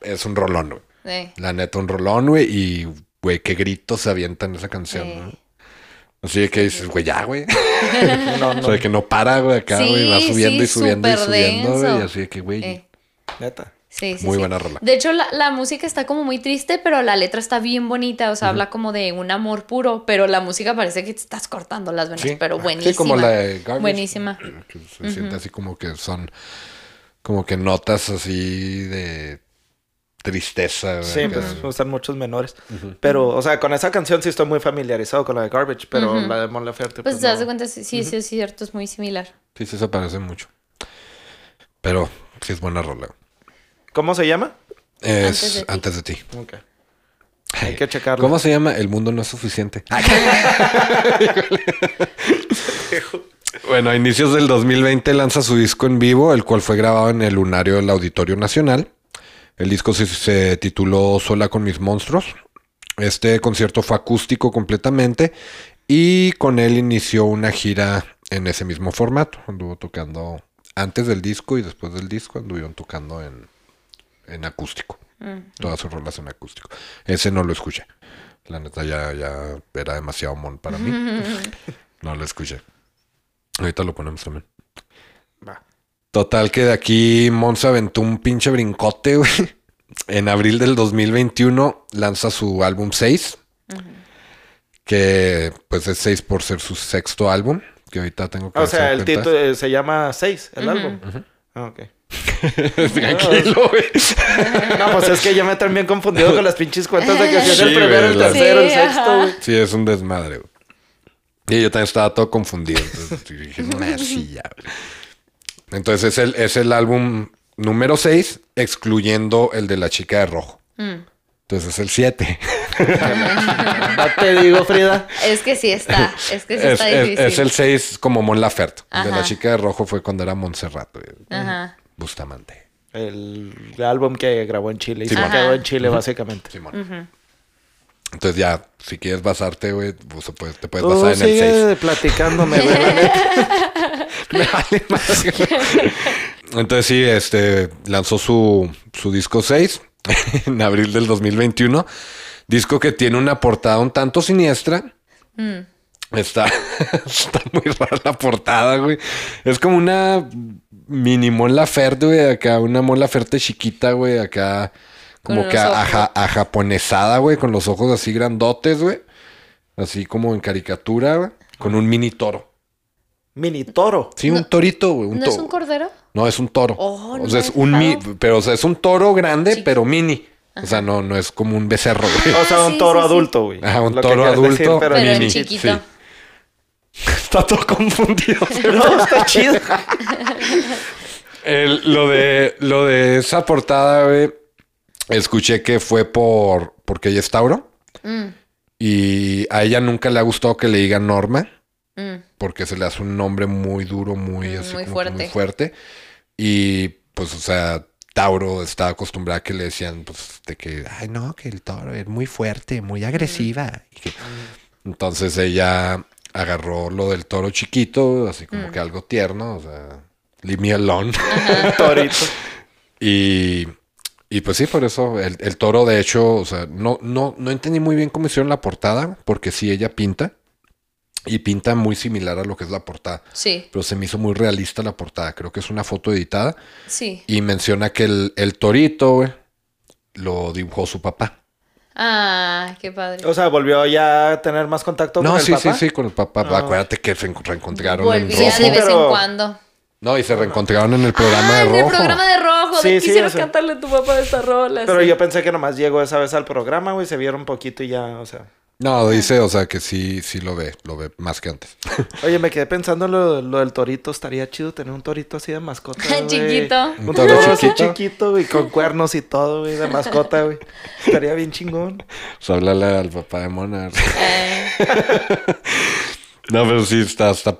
es un rolón, güey. Eh, La neta, un rolón, güey. Y, güey, qué gritos se avientan en esa canción, eh. ¿no? Así de que dices, güey, ya, güey. No, O no, sea, de que no para, güey, acá, Sí, güey. Va subiendo y subiendo y subiendo, güey. así de que, güey. eh. neta. Sí, sí, Muy sí. buena rola. De hecho, la, la música está como muy triste, pero la letra está bien bonita. O sea, habla como de un amor puro, pero la música parece que te estás cortando las venas, Sí. pero buenísima. Sí, como la de Garbage. Buenísima. Que se siente así como que son como que notas así de tristeza. Sí, pues usan muchos menores. Pero, o sea, con esa canción sí estoy muy familiarizado con la de Garbage, pero la de Mon Laferte. Pues Pues, te das cuenta, sí, sí, sí, es cierto, es muy similar. Sí, sí, se parece mucho. Pero sí es buena rola. ¿Cómo se llama? Es Antes de ti. antes de ti. Ok. Hay que checarlo. ¿Cómo se llama? El mundo no es suficiente. bueno, a inicios del 2020 lanza su disco en vivo, el cual fue grabado en el lunario del Auditorio Nacional. El disco se, se tituló Sola con mis monstruos. Este concierto fue acústico completamente y con él inició una gira en ese mismo formato. Anduvo tocando antes del disco y después del disco anduvieron tocando en, en acústico. Todas sus rolas en acústico. Ese no lo escuché. La neta ya, ya era demasiado mon para mí. No lo escuché. Ahorita lo ponemos también. Va. Total que de aquí Mon se aventó un pinche brincote, güey. En abril del 2021 lanza su álbum 6. Que pues es 6 por ser su sexto álbum. Que ahorita tengo que O sea, el título eh, se llama 6, el álbum. Ah, ok. Tranquilo, güey. No, pues es que yo me también confundido con las pinches cuentas de que si es el primero, el tercero, el sexto, güey. Sí, es un desmadre, güey. Y yo también estaba todo confundido. Entonces dije, "Nah, sí, ya, güey". Entonces es el, es el álbum número 6, excluyendo el de la chica de rojo. Entonces es el 7. No te digo, Frida. Es que sí está, es que sí Es, está es- difícil. es el 6 como Mon Laferte. El de la chica de rojo fue cuando era Montserrat, güey. Ajá. Bustamante. El álbum que grabó en Chile. Y se quedó en Chile, básicamente. Simón. Entonces ya, si quieres basarte, güey, pues, pues, te puedes Tú basar en el 6. sigue platicándome, güey. Me vale más. Entonces sí, este lanzó su, su disco 6 en abril del 2021. Disco que tiene una portada un tanto siniestra. Está, está muy rara la portada, güey. Es como una mini Mon Laferte, güey. Acá una Mon Laferte chiquita, güey. Acá como que a, ojos. aja- ajaponesada, güey. Con los ojos así grandotes, güey. Así como en caricatura, güey. Con un mini toro. Mini toro. Sí, un torito, güey. Un ¿No es un cordero? no, es un toro. Oh, o sea, es un mi, pero o sea, es un toro grande, pero mini. O sea, no, no es como un becerro, güey. O sea, un Sí, toro sí, sí. adulto, güey. Ajá, un Lo toro adulto, decir, pero, Pero en mini, chiquito. Está todo confundido. No, está chido. El- lo de lo de esa portada, güey, escuché que fue por porque ella es Tauro Mm, y a ella nunca le ha gustado que le digan Norma mm. porque se le hace un nombre muy duro, muy Mm, así muy como que fuerte. muy fuerte y pues o sea Tauro estaba acostumbrada a que le decían pues de que ay no que el toro es muy fuerte, muy agresiva y que- entonces ella agarró lo del toro chiquito, así Mm. como que algo tierno, o sea, leave me alone. Torito. Y, y pues sí, por eso el, el toro, de hecho, o sea, no, no, no entendí muy bien cómo hicieron la portada, porque sí ella pinta. Y pinta muy similar a lo que es la portada. Sí, Pero se me hizo muy realista la portada. Creo que es una foto editada. sí. Y menciona que el, el torito, güey, lo dibujó su papá. Ah, qué padre. O sea, volvió ya a tener más contacto No, con el sí, papá. sí, sí, con el papá. Ah. Acuérdate que se reencontraron en Volvía rojo. de vez pero- en cuando. No, y se reencontraron en el programa ah, de en el rojo. programa de rojo. Sí, de sí, quisieras o sea. cantarle a tu papá esta rola. Pero sí. yo pensé que nomás llegó esa vez al programa, güey. Se vieron un poquito y ya, o sea. No, dice, o sea, que sí, sí lo ve, lo ve más que antes. Oye, me quedé pensando lo, lo del torito. Estaría chido tener un torito así de mascota. güey. Chiquito. Un Un toro así chiquito. chiquito, güey, con cuernos y todo, güey, de mascota, güey. Estaría bien chingón. Pues háblale al papá de Mona. Eh, No, pero sí, está, está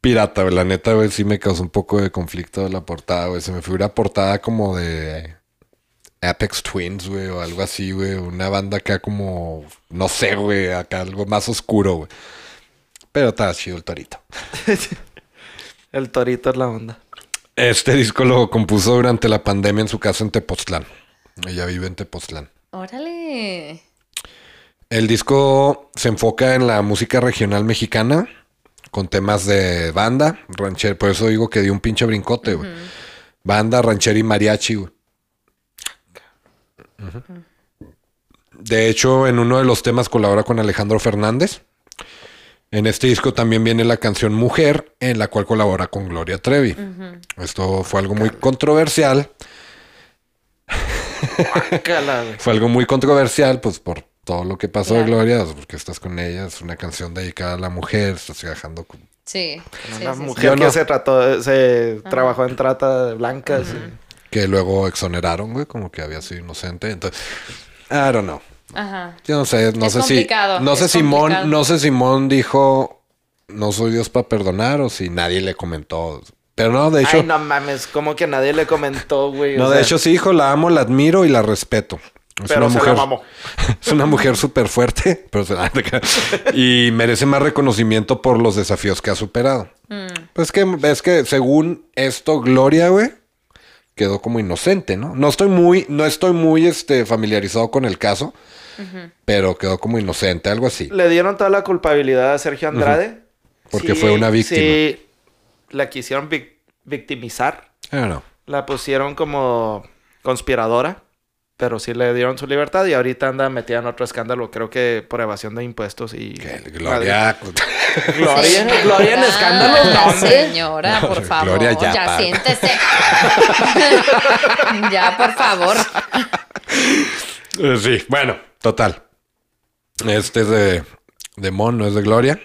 pirata, güey. La neta, güey, sí me causó un poco de conflicto de la portada, güey. Se me figura portada como de Apex Twins, güey, o algo así, güey. Una banda acá como, no sé, güey, acá algo más oscuro, güey. Pero está chido el torito. El torito es la onda. Este disco lo compuso durante la pandemia en su casa en Tepoztlán. Ella vive en Tepoztlán. órale. El disco se enfoca en la música regional mexicana, con temas de banda, ranchero. Por eso digo que dio un pinche brincote, güey. Banda, ranchero y mariachi, güey. De hecho, en uno de los temas colabora con Alejandro Fernández. En este disco también viene la canción Mujer, en la cual colabora con Gloria Trevi. Esto fue algo muy controversial. Fue algo muy controversial, pues por todo lo que pasó de Claro. Gloria, pues, porque estás con ella, es una canción dedicada a la mujer, estás viajando con... Sí. sí, Una sí, sí. mujer que no. se trató, se trabajó en trata de blancas. y- que luego exoneraron, güey, como que había sido inocente. Entonces, I don't know. Ajá. Yo no sé, no Es sé si. No sé Simón, complicado. no sé Simón dijo no soy Dios para perdonar o si nadie le comentó. Pero no, de hecho, Ay, no mames, como que nadie le comentó, güey. o no, de sea, hecho sí dijo, la amo, la admiro y la respeto. Es Pero una se la mujer, mamó. es una mujer súper fuerte, pero se- y merece más reconocimiento por los desafíos que ha superado. Mm. Pues que es que según esto, Gloria, güey, quedó como inocente, ¿no? No estoy muy, no estoy muy este, familiarizado con el caso, pero quedó como inocente, algo así. Le dieron toda la culpabilidad a Sergio Andrade. Porque fue una víctima. Sí, la quisieron vic- victimizar. I don't know. La pusieron como conspiradora. Pero sí le dieron su libertad y ahorita anda metida en otro escándalo, creo que por evasión de impuestos y... Gloria. Gloria, Gloria en escándalos, no, hombre. Señora, por favor. Gloria, ya, ya, siéntese. ya, por favor. Eh, sí, bueno, total. Este es de, de Mon, no es de Gloria.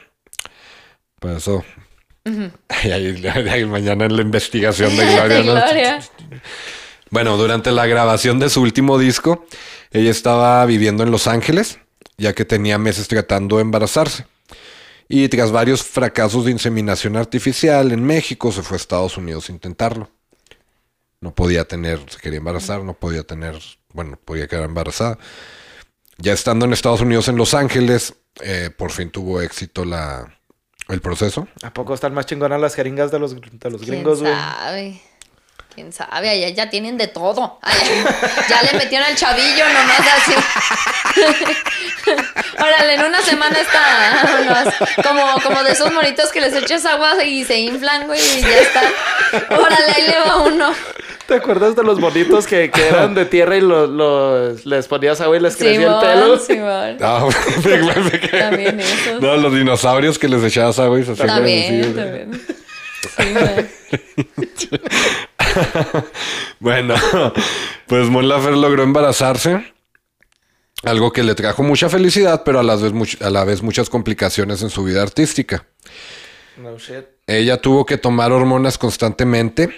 Por eso. Y ahí- ahí mañana en la investigación de Gloria. De ¿no? Gloria. Bueno, durante la grabación de su último disco, ella estaba viviendo en Los Ángeles, ya que tenía meses tratando de embarazarse. Y tras varios fracasos de inseminación artificial en México, se fue a Estados Unidos a intentarlo. No podía tener, se quería embarazar, no podía tener, bueno, podía quedar embarazada. Ya estando en Estados Unidos, en Los Ángeles, eh, por fin tuvo éxito la, el proceso. ¿A poco están más chingonas las jeringas de los, de los ¿Quién gringos, güey? ¿Quién sabe? Allá ya tienen de todo. Allá- ya le metieron al chavillo nomás así. Órale, en una semana está como, como de esos monitos que les echas agua y se inflan, güey, y ya está. Órale, ahí le va uno. ¿Te acuerdas de los bonitos que, que eran de tierra y los, los- les ponías agua y les crecía el pelo? Simón, me- También esos. No, los dinosaurios que les echabas agua y se hacían También, así, también. Sí, güey. Bueno, pues Mon Laferte logró embarazarse. Algo que le trajo mucha felicidad, pero a la, vez much- a la vez muchas complicaciones en su vida artística. No shit. Ella tuvo que tomar hormonas constantemente,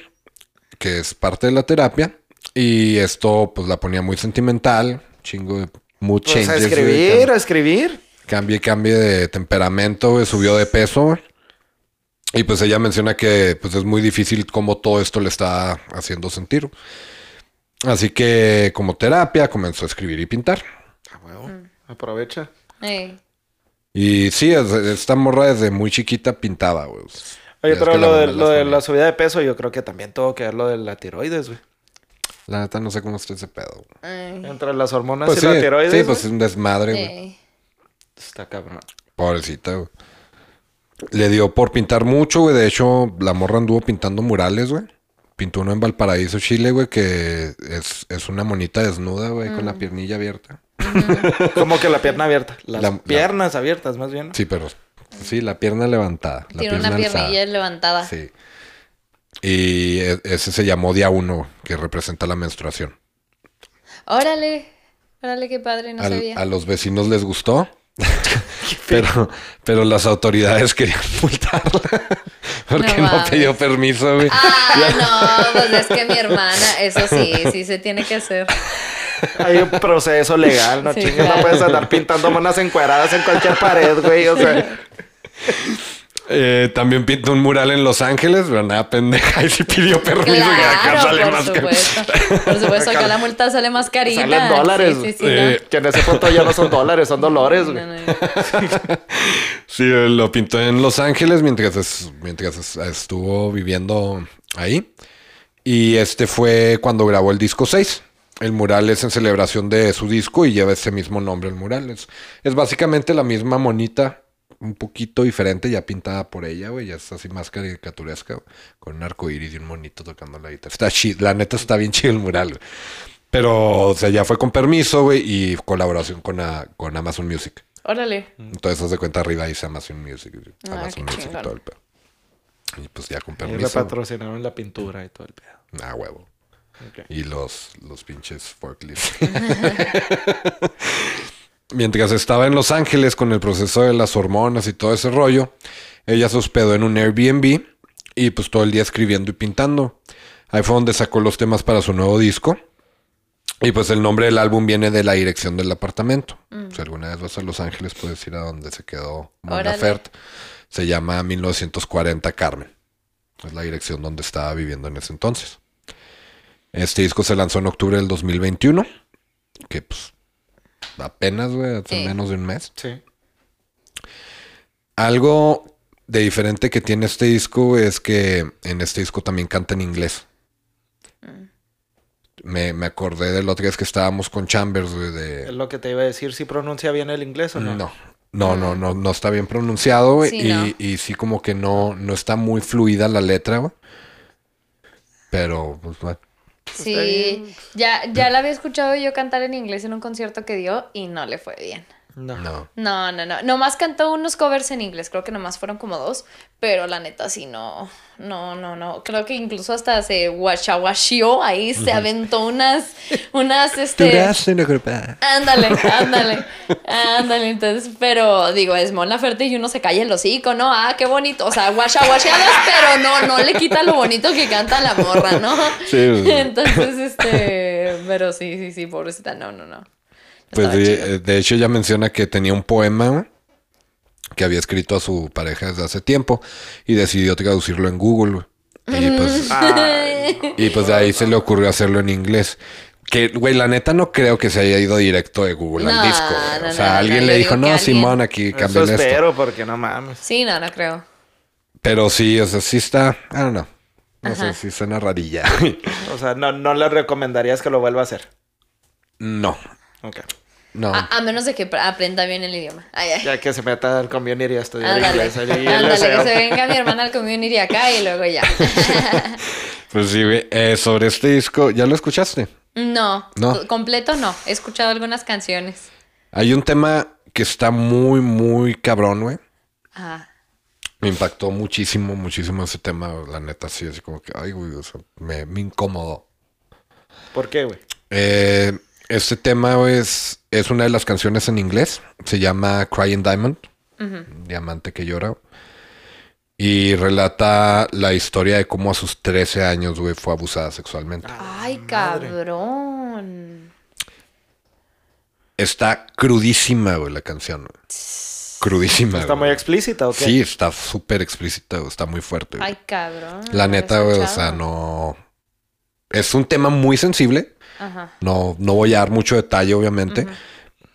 que es parte de la terapia. Y esto pues la ponía muy sentimental, chingo de mood Pues a escribir, a escribir. Cambie, cambie de temperamento, subió de peso. Y pues ella menciona que pues es muy difícil cómo todo esto le está haciendo sentir. Así que como terapia comenzó a escribir y pintar. Ah, huevo. Aprovecha. Y sí, es- esta morra desde muy chiquita pintaba, güey. Oye, pero lo, de, lo de la subida de peso, yo creo que también tuvo que ver lo de la tiroides, güey. La neta no sé cómo está ese pedo. güey. Ay. Entre las hormonas Pues y sí, la tiroides. sí, pues es un desmadre, güey. Está cabrón. Pobrecita, güey. Le dio por pintar mucho, güey. De hecho, la morra anduvo pintando murales, güey. Pintó uno en Valparaíso, Chile, güey, que es, es una monita desnuda, güey, con Mm. la piernilla abierta. Como que la pierna abierta. Las La- la- piernas abiertas, más bien. Sí, pero sí, la pierna levantada. La Tiene una pierna alzada. piernilla levantada. Sí. Y e- ese se llamó día uno, que representa la menstruación. Órale. Órale, qué padre, no Al- sabía. a los vecinos les gustó. pero, pero las autoridades querían multarla. porque No no, pidió permiso, güey. Ah, no, pues es que mi hermana, eso sí, sí se tiene que hacer. Hay un proceso legal, ¿no? Sí, Chingas, claro. no puedes andar pintando monas encueradas en cualquier pared, güey. O sea, Eh, también pintó un mural en Los Ángeles, pero nada pendeja. Y sí pidió permiso. que acá Claro, sale por más supuesto. Por supuesto, acá la multa sale más carita. salen dólares. Sí, sí, sí, Eh, Que en ese punto ya no son dólares, son dolores, no. No, no. Sí, lo pintó en Los Ángeles mientras, es- mientras es- estuvo viviendo ahí. Y este fue cuando grabó el disco 6. El mural es en celebración de su disco y lleva ese mismo nombre el mural. Es, es básicamente la misma monita, un poquito diferente, ya pintada por ella, güey. Ya es así más caricaturesca, güey, con un arco iris y un monito tocando la guitarra. Está chido, la neta está bien chido el mural, güey. Pero, o sea, ya fue con permiso, güey, y colaboración con, a- con Amazon Music. Órale. Entonces, haz de cuenta arriba dice Amazon Music. Ah, Amazon qué Music y todo el pedo. Y pues ya con Y le permiso. patrocinaron la pintura y todo el pedo. Ah, huevo. Y los, los pinches forklifts. Mientras estaba en Los Ángeles con el proceso de las hormonas y todo ese rollo, ella se hospedó en un Airbnb y pues todo el día escribiendo y pintando. Ahí fue donde sacó los temas para su nuevo disco. Y pues el nombre del álbum viene de la dirección del apartamento. Si alguna vez vas a Los Ángeles, puedes ir a donde se quedó Mona Órale. Fert. Se llama 1940 Carmen. Es la dirección donde estaba viviendo en ese entonces. Este disco se lanzó en octubre del 2021. Que pues apenas, güey, hace Sí. menos de un mes. Sí. Algo de diferente que tiene este disco es que en este disco también canta en inglés. Me, me acordé del otro vez que estábamos con Chambers, güey, de... Es lo que te iba a decir, si pronuncia bien el inglés o no. No, no, no, no, no está bien pronunciado, güey. Sí, y, no. y sí como que no, no está muy fluida la letra, güey. Pero, pues, bueno. Sí, ya, ya la había escuchado yo cantar en inglés en un concierto que dio y no le fue bien. No. No. No, no, no. Nomás cantó unos covers en inglés, creo que nomás fueron como dos, pero la neta sí no, no, no, no. Creo que incluso hasta se guachawashió ahí, se aventó unas, unas, este... Ándale, ándale, ándale, entonces, pero digo, es Mon Laferte y uno se calla el hocico, ¿no? Ah, qué bonito, o sea, guachaguacheadas, pero no, no le quita lo bonito que canta la morra, ¿no? Sí. Entonces, este, pero sí, sí, sí, pobrecita, no, no, no. Pues de, hecho ella menciona que tenía un poema que había escrito a su pareja desde hace tiempo y decidió traducirlo en Google. Y pues, Ay, y pues de ahí se le ocurrió hacerlo en inglés. Que, güey, la neta no creo que se haya ido directo de Google No, al disco. no, o sea, no, alguien le dijo, no, alguien- Simón, aquí eso cambien esto. espero, porque no mames. Sí, no, no creo. Pero sí, o sea, sí está, I don't know. No Ajá. sé, sí suena rarilla. O sea, no, no le recomendarías que lo vuelva a hacer. no, Ok. No. A, a menos de que pr- aprenda bien el idioma. Ay, ay. Ya que se meta al community a estudiar Ándale, inglés. allí ándale, que se venga mi hermana al community acá y luego ya. Pues sí, güey. Eh, sobre este disco, ¿ya lo escuchaste? No, No. completo no. He escuchado algunas canciones. Hay un tema que está muy, muy cabrón, güey. Ah, Me impactó muchísimo, muchísimo ese tema, la neta, sí, así como que, ay, güey, o sea, me, me incomodó. ¿Por qué, güey? Eh, este tema es, es una de las canciones en inglés, se llama Crying Diamond, Diamante que llora, y relata la historia de cómo a sus 13 años, güey, fue abusada sexualmente. ay, cabrón. Está crudísima, güey, la canción, güey. Crudísima. ¿Está güey. muy explícita o qué? Sí, está súper explícita, güey, está muy fuerte. güey. Ay, cabrón. La neta, güey, o sea, no. Es un tema muy sensible. Ajá. No, no voy a dar mucho detalle, obviamente.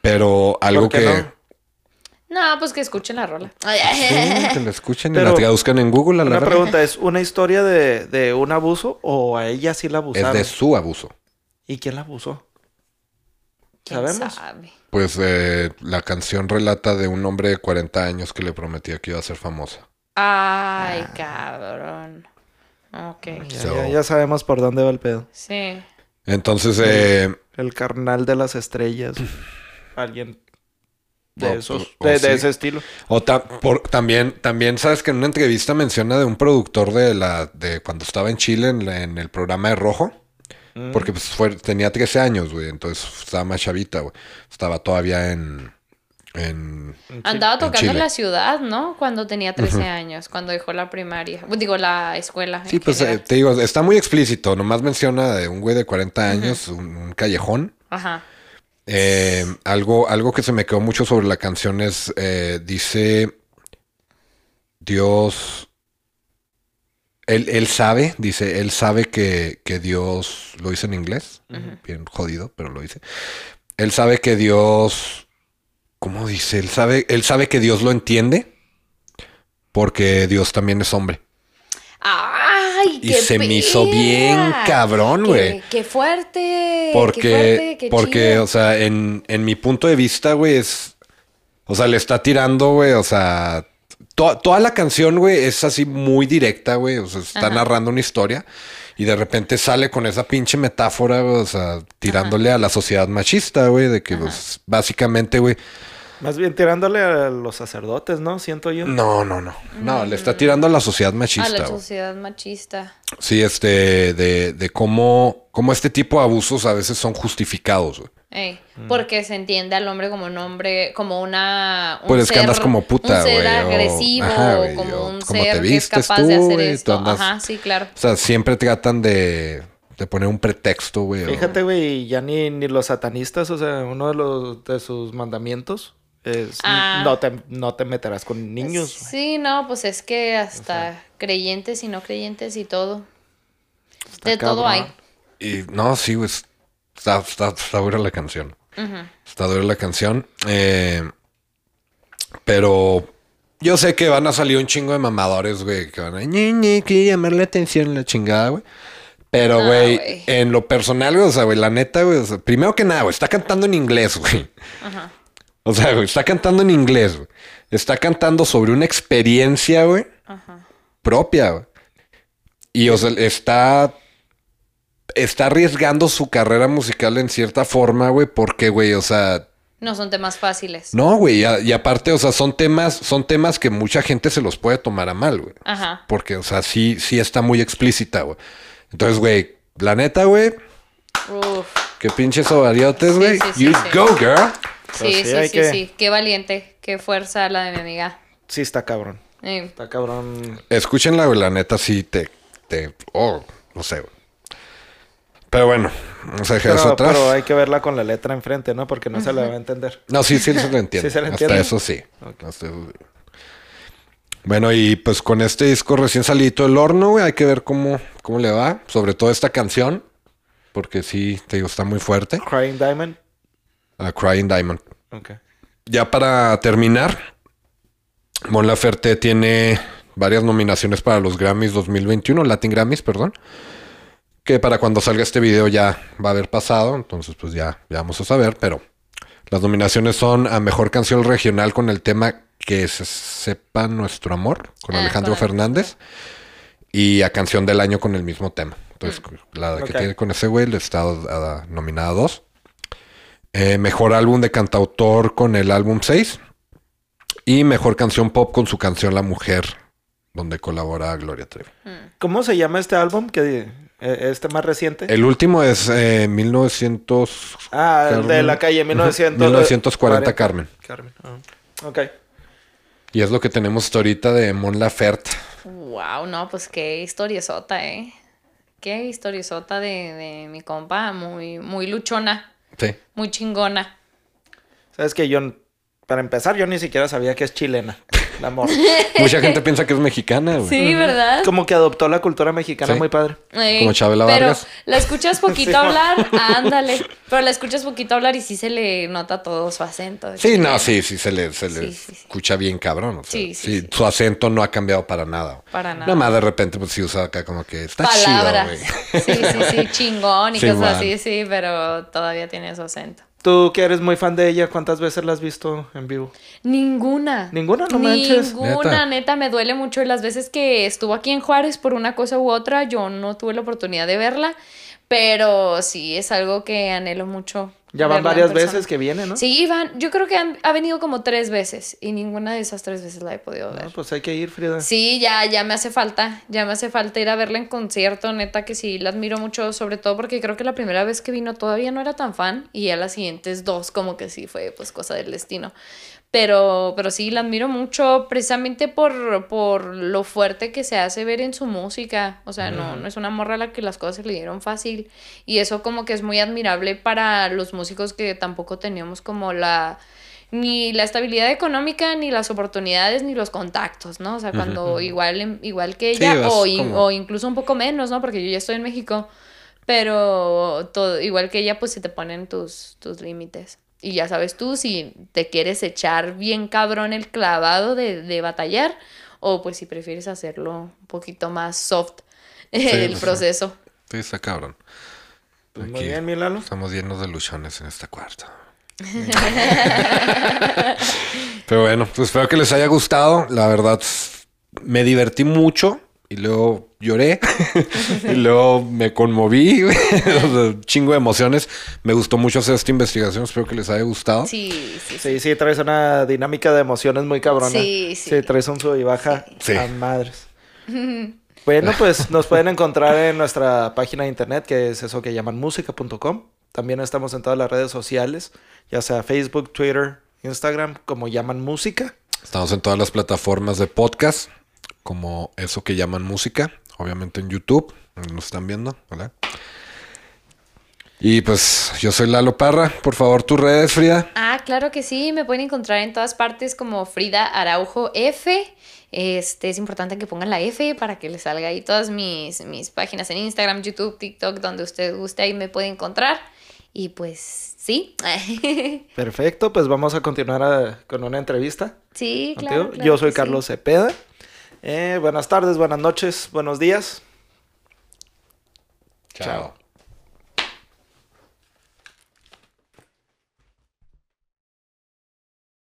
Pero algo ¿Por qué que. no? No, pues que escuchen la rola. Sí, que la escuchen y Pero- la traduzcan en Google a la Una pregunta, ¿es una historia de, de un abuso o a ella sí la Es abusaron? de su abuso. ¿Y quién la abusó? ¿Quién ¿Sabemos? sabe? Pues eh, la canción relata de un hombre de 40 años que le prometía que iba a ser famosa. Ay, cabrón. Ok. So- ya- ya sabemos por dónde va el pedo. Sí. Entonces, eh, El carnal de las estrellas. Alguien de esos, o- de, o de sí. ese estilo. o ta- por- también, también sabes que en una entrevista menciona de un productor de la de cuando estaba en Chile en, la- en el programa de Rojo. Mm. Porque pues, fue, tenía 13 años, güey. Entonces estaba más chavita, güey. Estaba todavía en... en Andaba tocando en Chile. la ciudad, ¿no? Cuando tenía 13 años, cuando dejó la primaria. Digo, la escuela. sí, pues eh, te digo, está muy explícito. Nomás menciona de un güey de 40 años, un, un callejón. Ajá. Eh, algo, algo que se me quedó mucho sobre la canción es, eh, dice, Dios, él, él sabe, dice, él sabe que, que Dios, lo dice en inglés, bien jodido, pero lo dice. Él sabe que Dios, ¿cómo dice? Él sabe, él sabe que Dios lo entiende porque Dios también es hombre. ¡Ay! Y qué se me hizo bien cabrón, Qué- güey. ¡Qué fuerte! Porque, qué fuerte, qué porque, chido. o sea, en, en mi punto de vista, güey, es. O sea, le está tirando, güey, o sea. to- toda la canción, güey, es así muy directa, güey. O sea, está Ajá. narrando una historia y de repente sale con esa pinche metáfora, o sea, tirándole a la sociedad machista, güey, de que, pues, básicamente, güey. Más bien tirándole a los sacerdotes, ¿no? Siento yo. No, no, no. No, le está tirando a la sociedad a machista, la güey. sociedad machista. Sí, este, de, de cómo, cómo este tipo de abusos a veces son justificados, güey. Ey, Porque se entiende al hombre como un hombre, como una. Un Pues es que andas como puta, Un ser güey, o- agresivo, ajá, o güey, como o un como te ser que es vistes capaz tú, de hacer güey, tú esto. andas- Ajá, sí, claro. O sea, siempre tratan de, de poner un pretexto, güey. Fíjate, güey, ya ni, ni los satanistas, o sea, uno de los de sus mandamientos es Ah. no te no te meterás con niños. güey. Sí, no, pues es que hasta creyentes y no creyentes y todo. De todo hay. Y no, sí, güey. Está, está, está dura la canción. Está dura la canción. Eh, pero yo sé que van a salir un chingo de mamadores, güey, que van a ñi, ñi, que llamar la atención la chingada, güey. Pero, güey, en lo personal, güey, o sea, güey, la neta, güey, o sea, primero que nada, güey, está cantando en inglés, güey. Ajá. O sea, güey, está cantando en inglés, güey. Está cantando sobre una experiencia, güey, Ajá. propia, güey. Y, o sea, está. Está arriesgando su carrera musical en cierta forma, güey, porque, güey, o sea. No son temas fáciles. No, güey, y, a- y aparte, o sea, son temas, son temas que mucha gente se los puede tomar a mal, güey. Ajá. Porque, o sea, sí, sí está muy explícita, güey. Entonces, güey, la neta, güey, Uf. qué pinches ovariotes, güey. sí, sí, you sí. go, girl. Sí, sí, sí, sí, que- sí. Qué valiente, qué fuerza la de mi amiga. Sí está cabrón. Ey. Está cabrón. Escúchenla, güey, la neta sí te, te, oh, no sé, güey. Pero bueno, vamos a dejar eso Pero, atrás. pero hay que verla con la letra enfrente, ¿no? Porque no se la va a entender. No, sí, sí se. Sí Hasta entiende. eso sí. Hasta eso sí. Bueno, y pues con este disco recién salido del horno, güey, hay que ver cómo, cómo le va. Sobre todo esta canción. Porque sí, te digo, está muy fuerte. Crying Diamond. A Crying Diamond. Ok. Ya para terminar, Mon Laferte tiene varias nominaciones para los Grammys 2021, Latin Grammys, perdón. Que para cuando salga este video ya va a haber pasado, entonces pues ya, ya vamos a saber, pero las nominaciones son a Mejor Canción Regional con el tema Que se sepa nuestro amor, con Ah, Alejandro con Fernández, y a Canción del Año con el mismo tema. Entonces, la que tiene con ese güey le está ah, nominada a dos. Eh, mejor álbum de cantautor con el álbum 6. Y mejor canción pop con su canción La Mujer, donde colabora Gloria Trevi. ¿Cómo se llama este álbum? Que este más reciente. El último es eh, 1900. ah, el de Carmen. la calle 1900. 1940 Carmen. Carmen. ah. Ok. Y es lo que tenemos hasta ahorita de Mon Laferte. Wow, no, pues qué historiesota, ¿eh? Qué historiesota de, de mi compa, muy, muy luchona, Sí. muy chingona. Sabes que yo, para empezar, yo ni siquiera sabía que es chilena. La morra. Mucha gente piensa que es mexicana, güey. Sí, ¿verdad? Como que adoptó la cultura mexicana Sí. muy padre. Ey, Como Chabela pero Vargas. la escuchas poquito Sí, hablar, ándale. Pero la escuchas poquito hablar y sí se le nota todo su acento. Sí, no, sí, sí, se le, se le Sí, sí, sí. escucha bien cabrón. o sea, Sí, sí, sí. Su acento no ha cambiado para nada. Para nada. Nada más de repente, pues sí usa acá como que está Palabras. chido, güey. sí, sí, sí, chingón y Sí, cosas man. así, sí, pero todavía tiene su acento. Tú que eres muy fan de ella, ¿cuántas veces la has visto en vivo? Ninguna. ¿Ninguna? No manches. Ninguna, Neta. neta. me duele mucho. Las veces que estuvo aquí en Juárez por una cosa u otra, yo no tuve la oportunidad de verla. Pero sí, es algo que anhelo mucho. Ya van varias veces que viene, ¿no? Sí, van, yo creo que han- ha venido como tres veces y ninguna de esas tres veces la he podido ver. No, pues hay que ir, Frida. Sí, ya, ya me hace falta, ya me hace falta ir a verla en concierto, neta que sí, la admiro mucho, sobre todo porque creo que la primera vez que vino todavía no era tan fan y ya las siguientes dos como que sí fue pues cosa del destino. Pero, pero sí, la admiro mucho precisamente por, por lo fuerte que se hace ver en su música. O sea, no, no es una morra a la que las cosas se le dieron fácil. Y eso como que es muy admirable para los músicos que tampoco teníamos como la ni la estabilidad económica, ni las oportunidades, ni los contactos, ¿no? O sea, cuando igual, igual que ella, o, in- o incluso un poco menos, ¿no? Porque yo ya estoy en México, pero todo, igual que ella, pues se te ponen tus, tus límites. Y ya sabes tú si te quieres echar bien cabrón el clavado de, de batallar, o pues si prefieres hacerlo un poquito más soft el pues proceso. Sí, está cabrón. Pues muy bien, mi Lalo. Estamos llenos de luchones en este cuarto. Pero bueno, pues espero que les haya gustado. La verdad, me divertí mucho y luego lloré y luego me conmoví. güey. O sea, chingo de emociones. Me gustó mucho hacer esta investigación. Espero que les haya gustado. Sí, sí, sí. Sí, sí, traes una dinámica de emociones muy cabrona. Sí, sí. Sí, traes un sub y baja Sí. a madres. Bueno, pues nos pueden encontrar en nuestra página de internet, que es eso que llaman música.com. También estamos en todas las redes sociales, ya sea Facebook, Twitter, Instagram, como llaman música. Estamos en todas las plataformas de podcast, como eso que llaman música. Obviamente en YouTube, nos están viendo, ¿verdad? Y pues yo soy Lalo Parra. Por favor, tus redes, Frida. Ah, claro que sí, me pueden encontrar en todas partes como Frida Araujo F. Este, es importante que pongan la F para que les salga ahí todas mis, mis páginas en Instagram, YouTube, TikTok, donde usted guste, ahí me puede encontrar. Y pues sí. Perfecto, pues vamos a continuar a- con una entrevista. sí, contigo. claro. claro Yo soy que sí. Carlos Cepeda. Eh, buenas tardes, buenas noches, buenos días. Chao.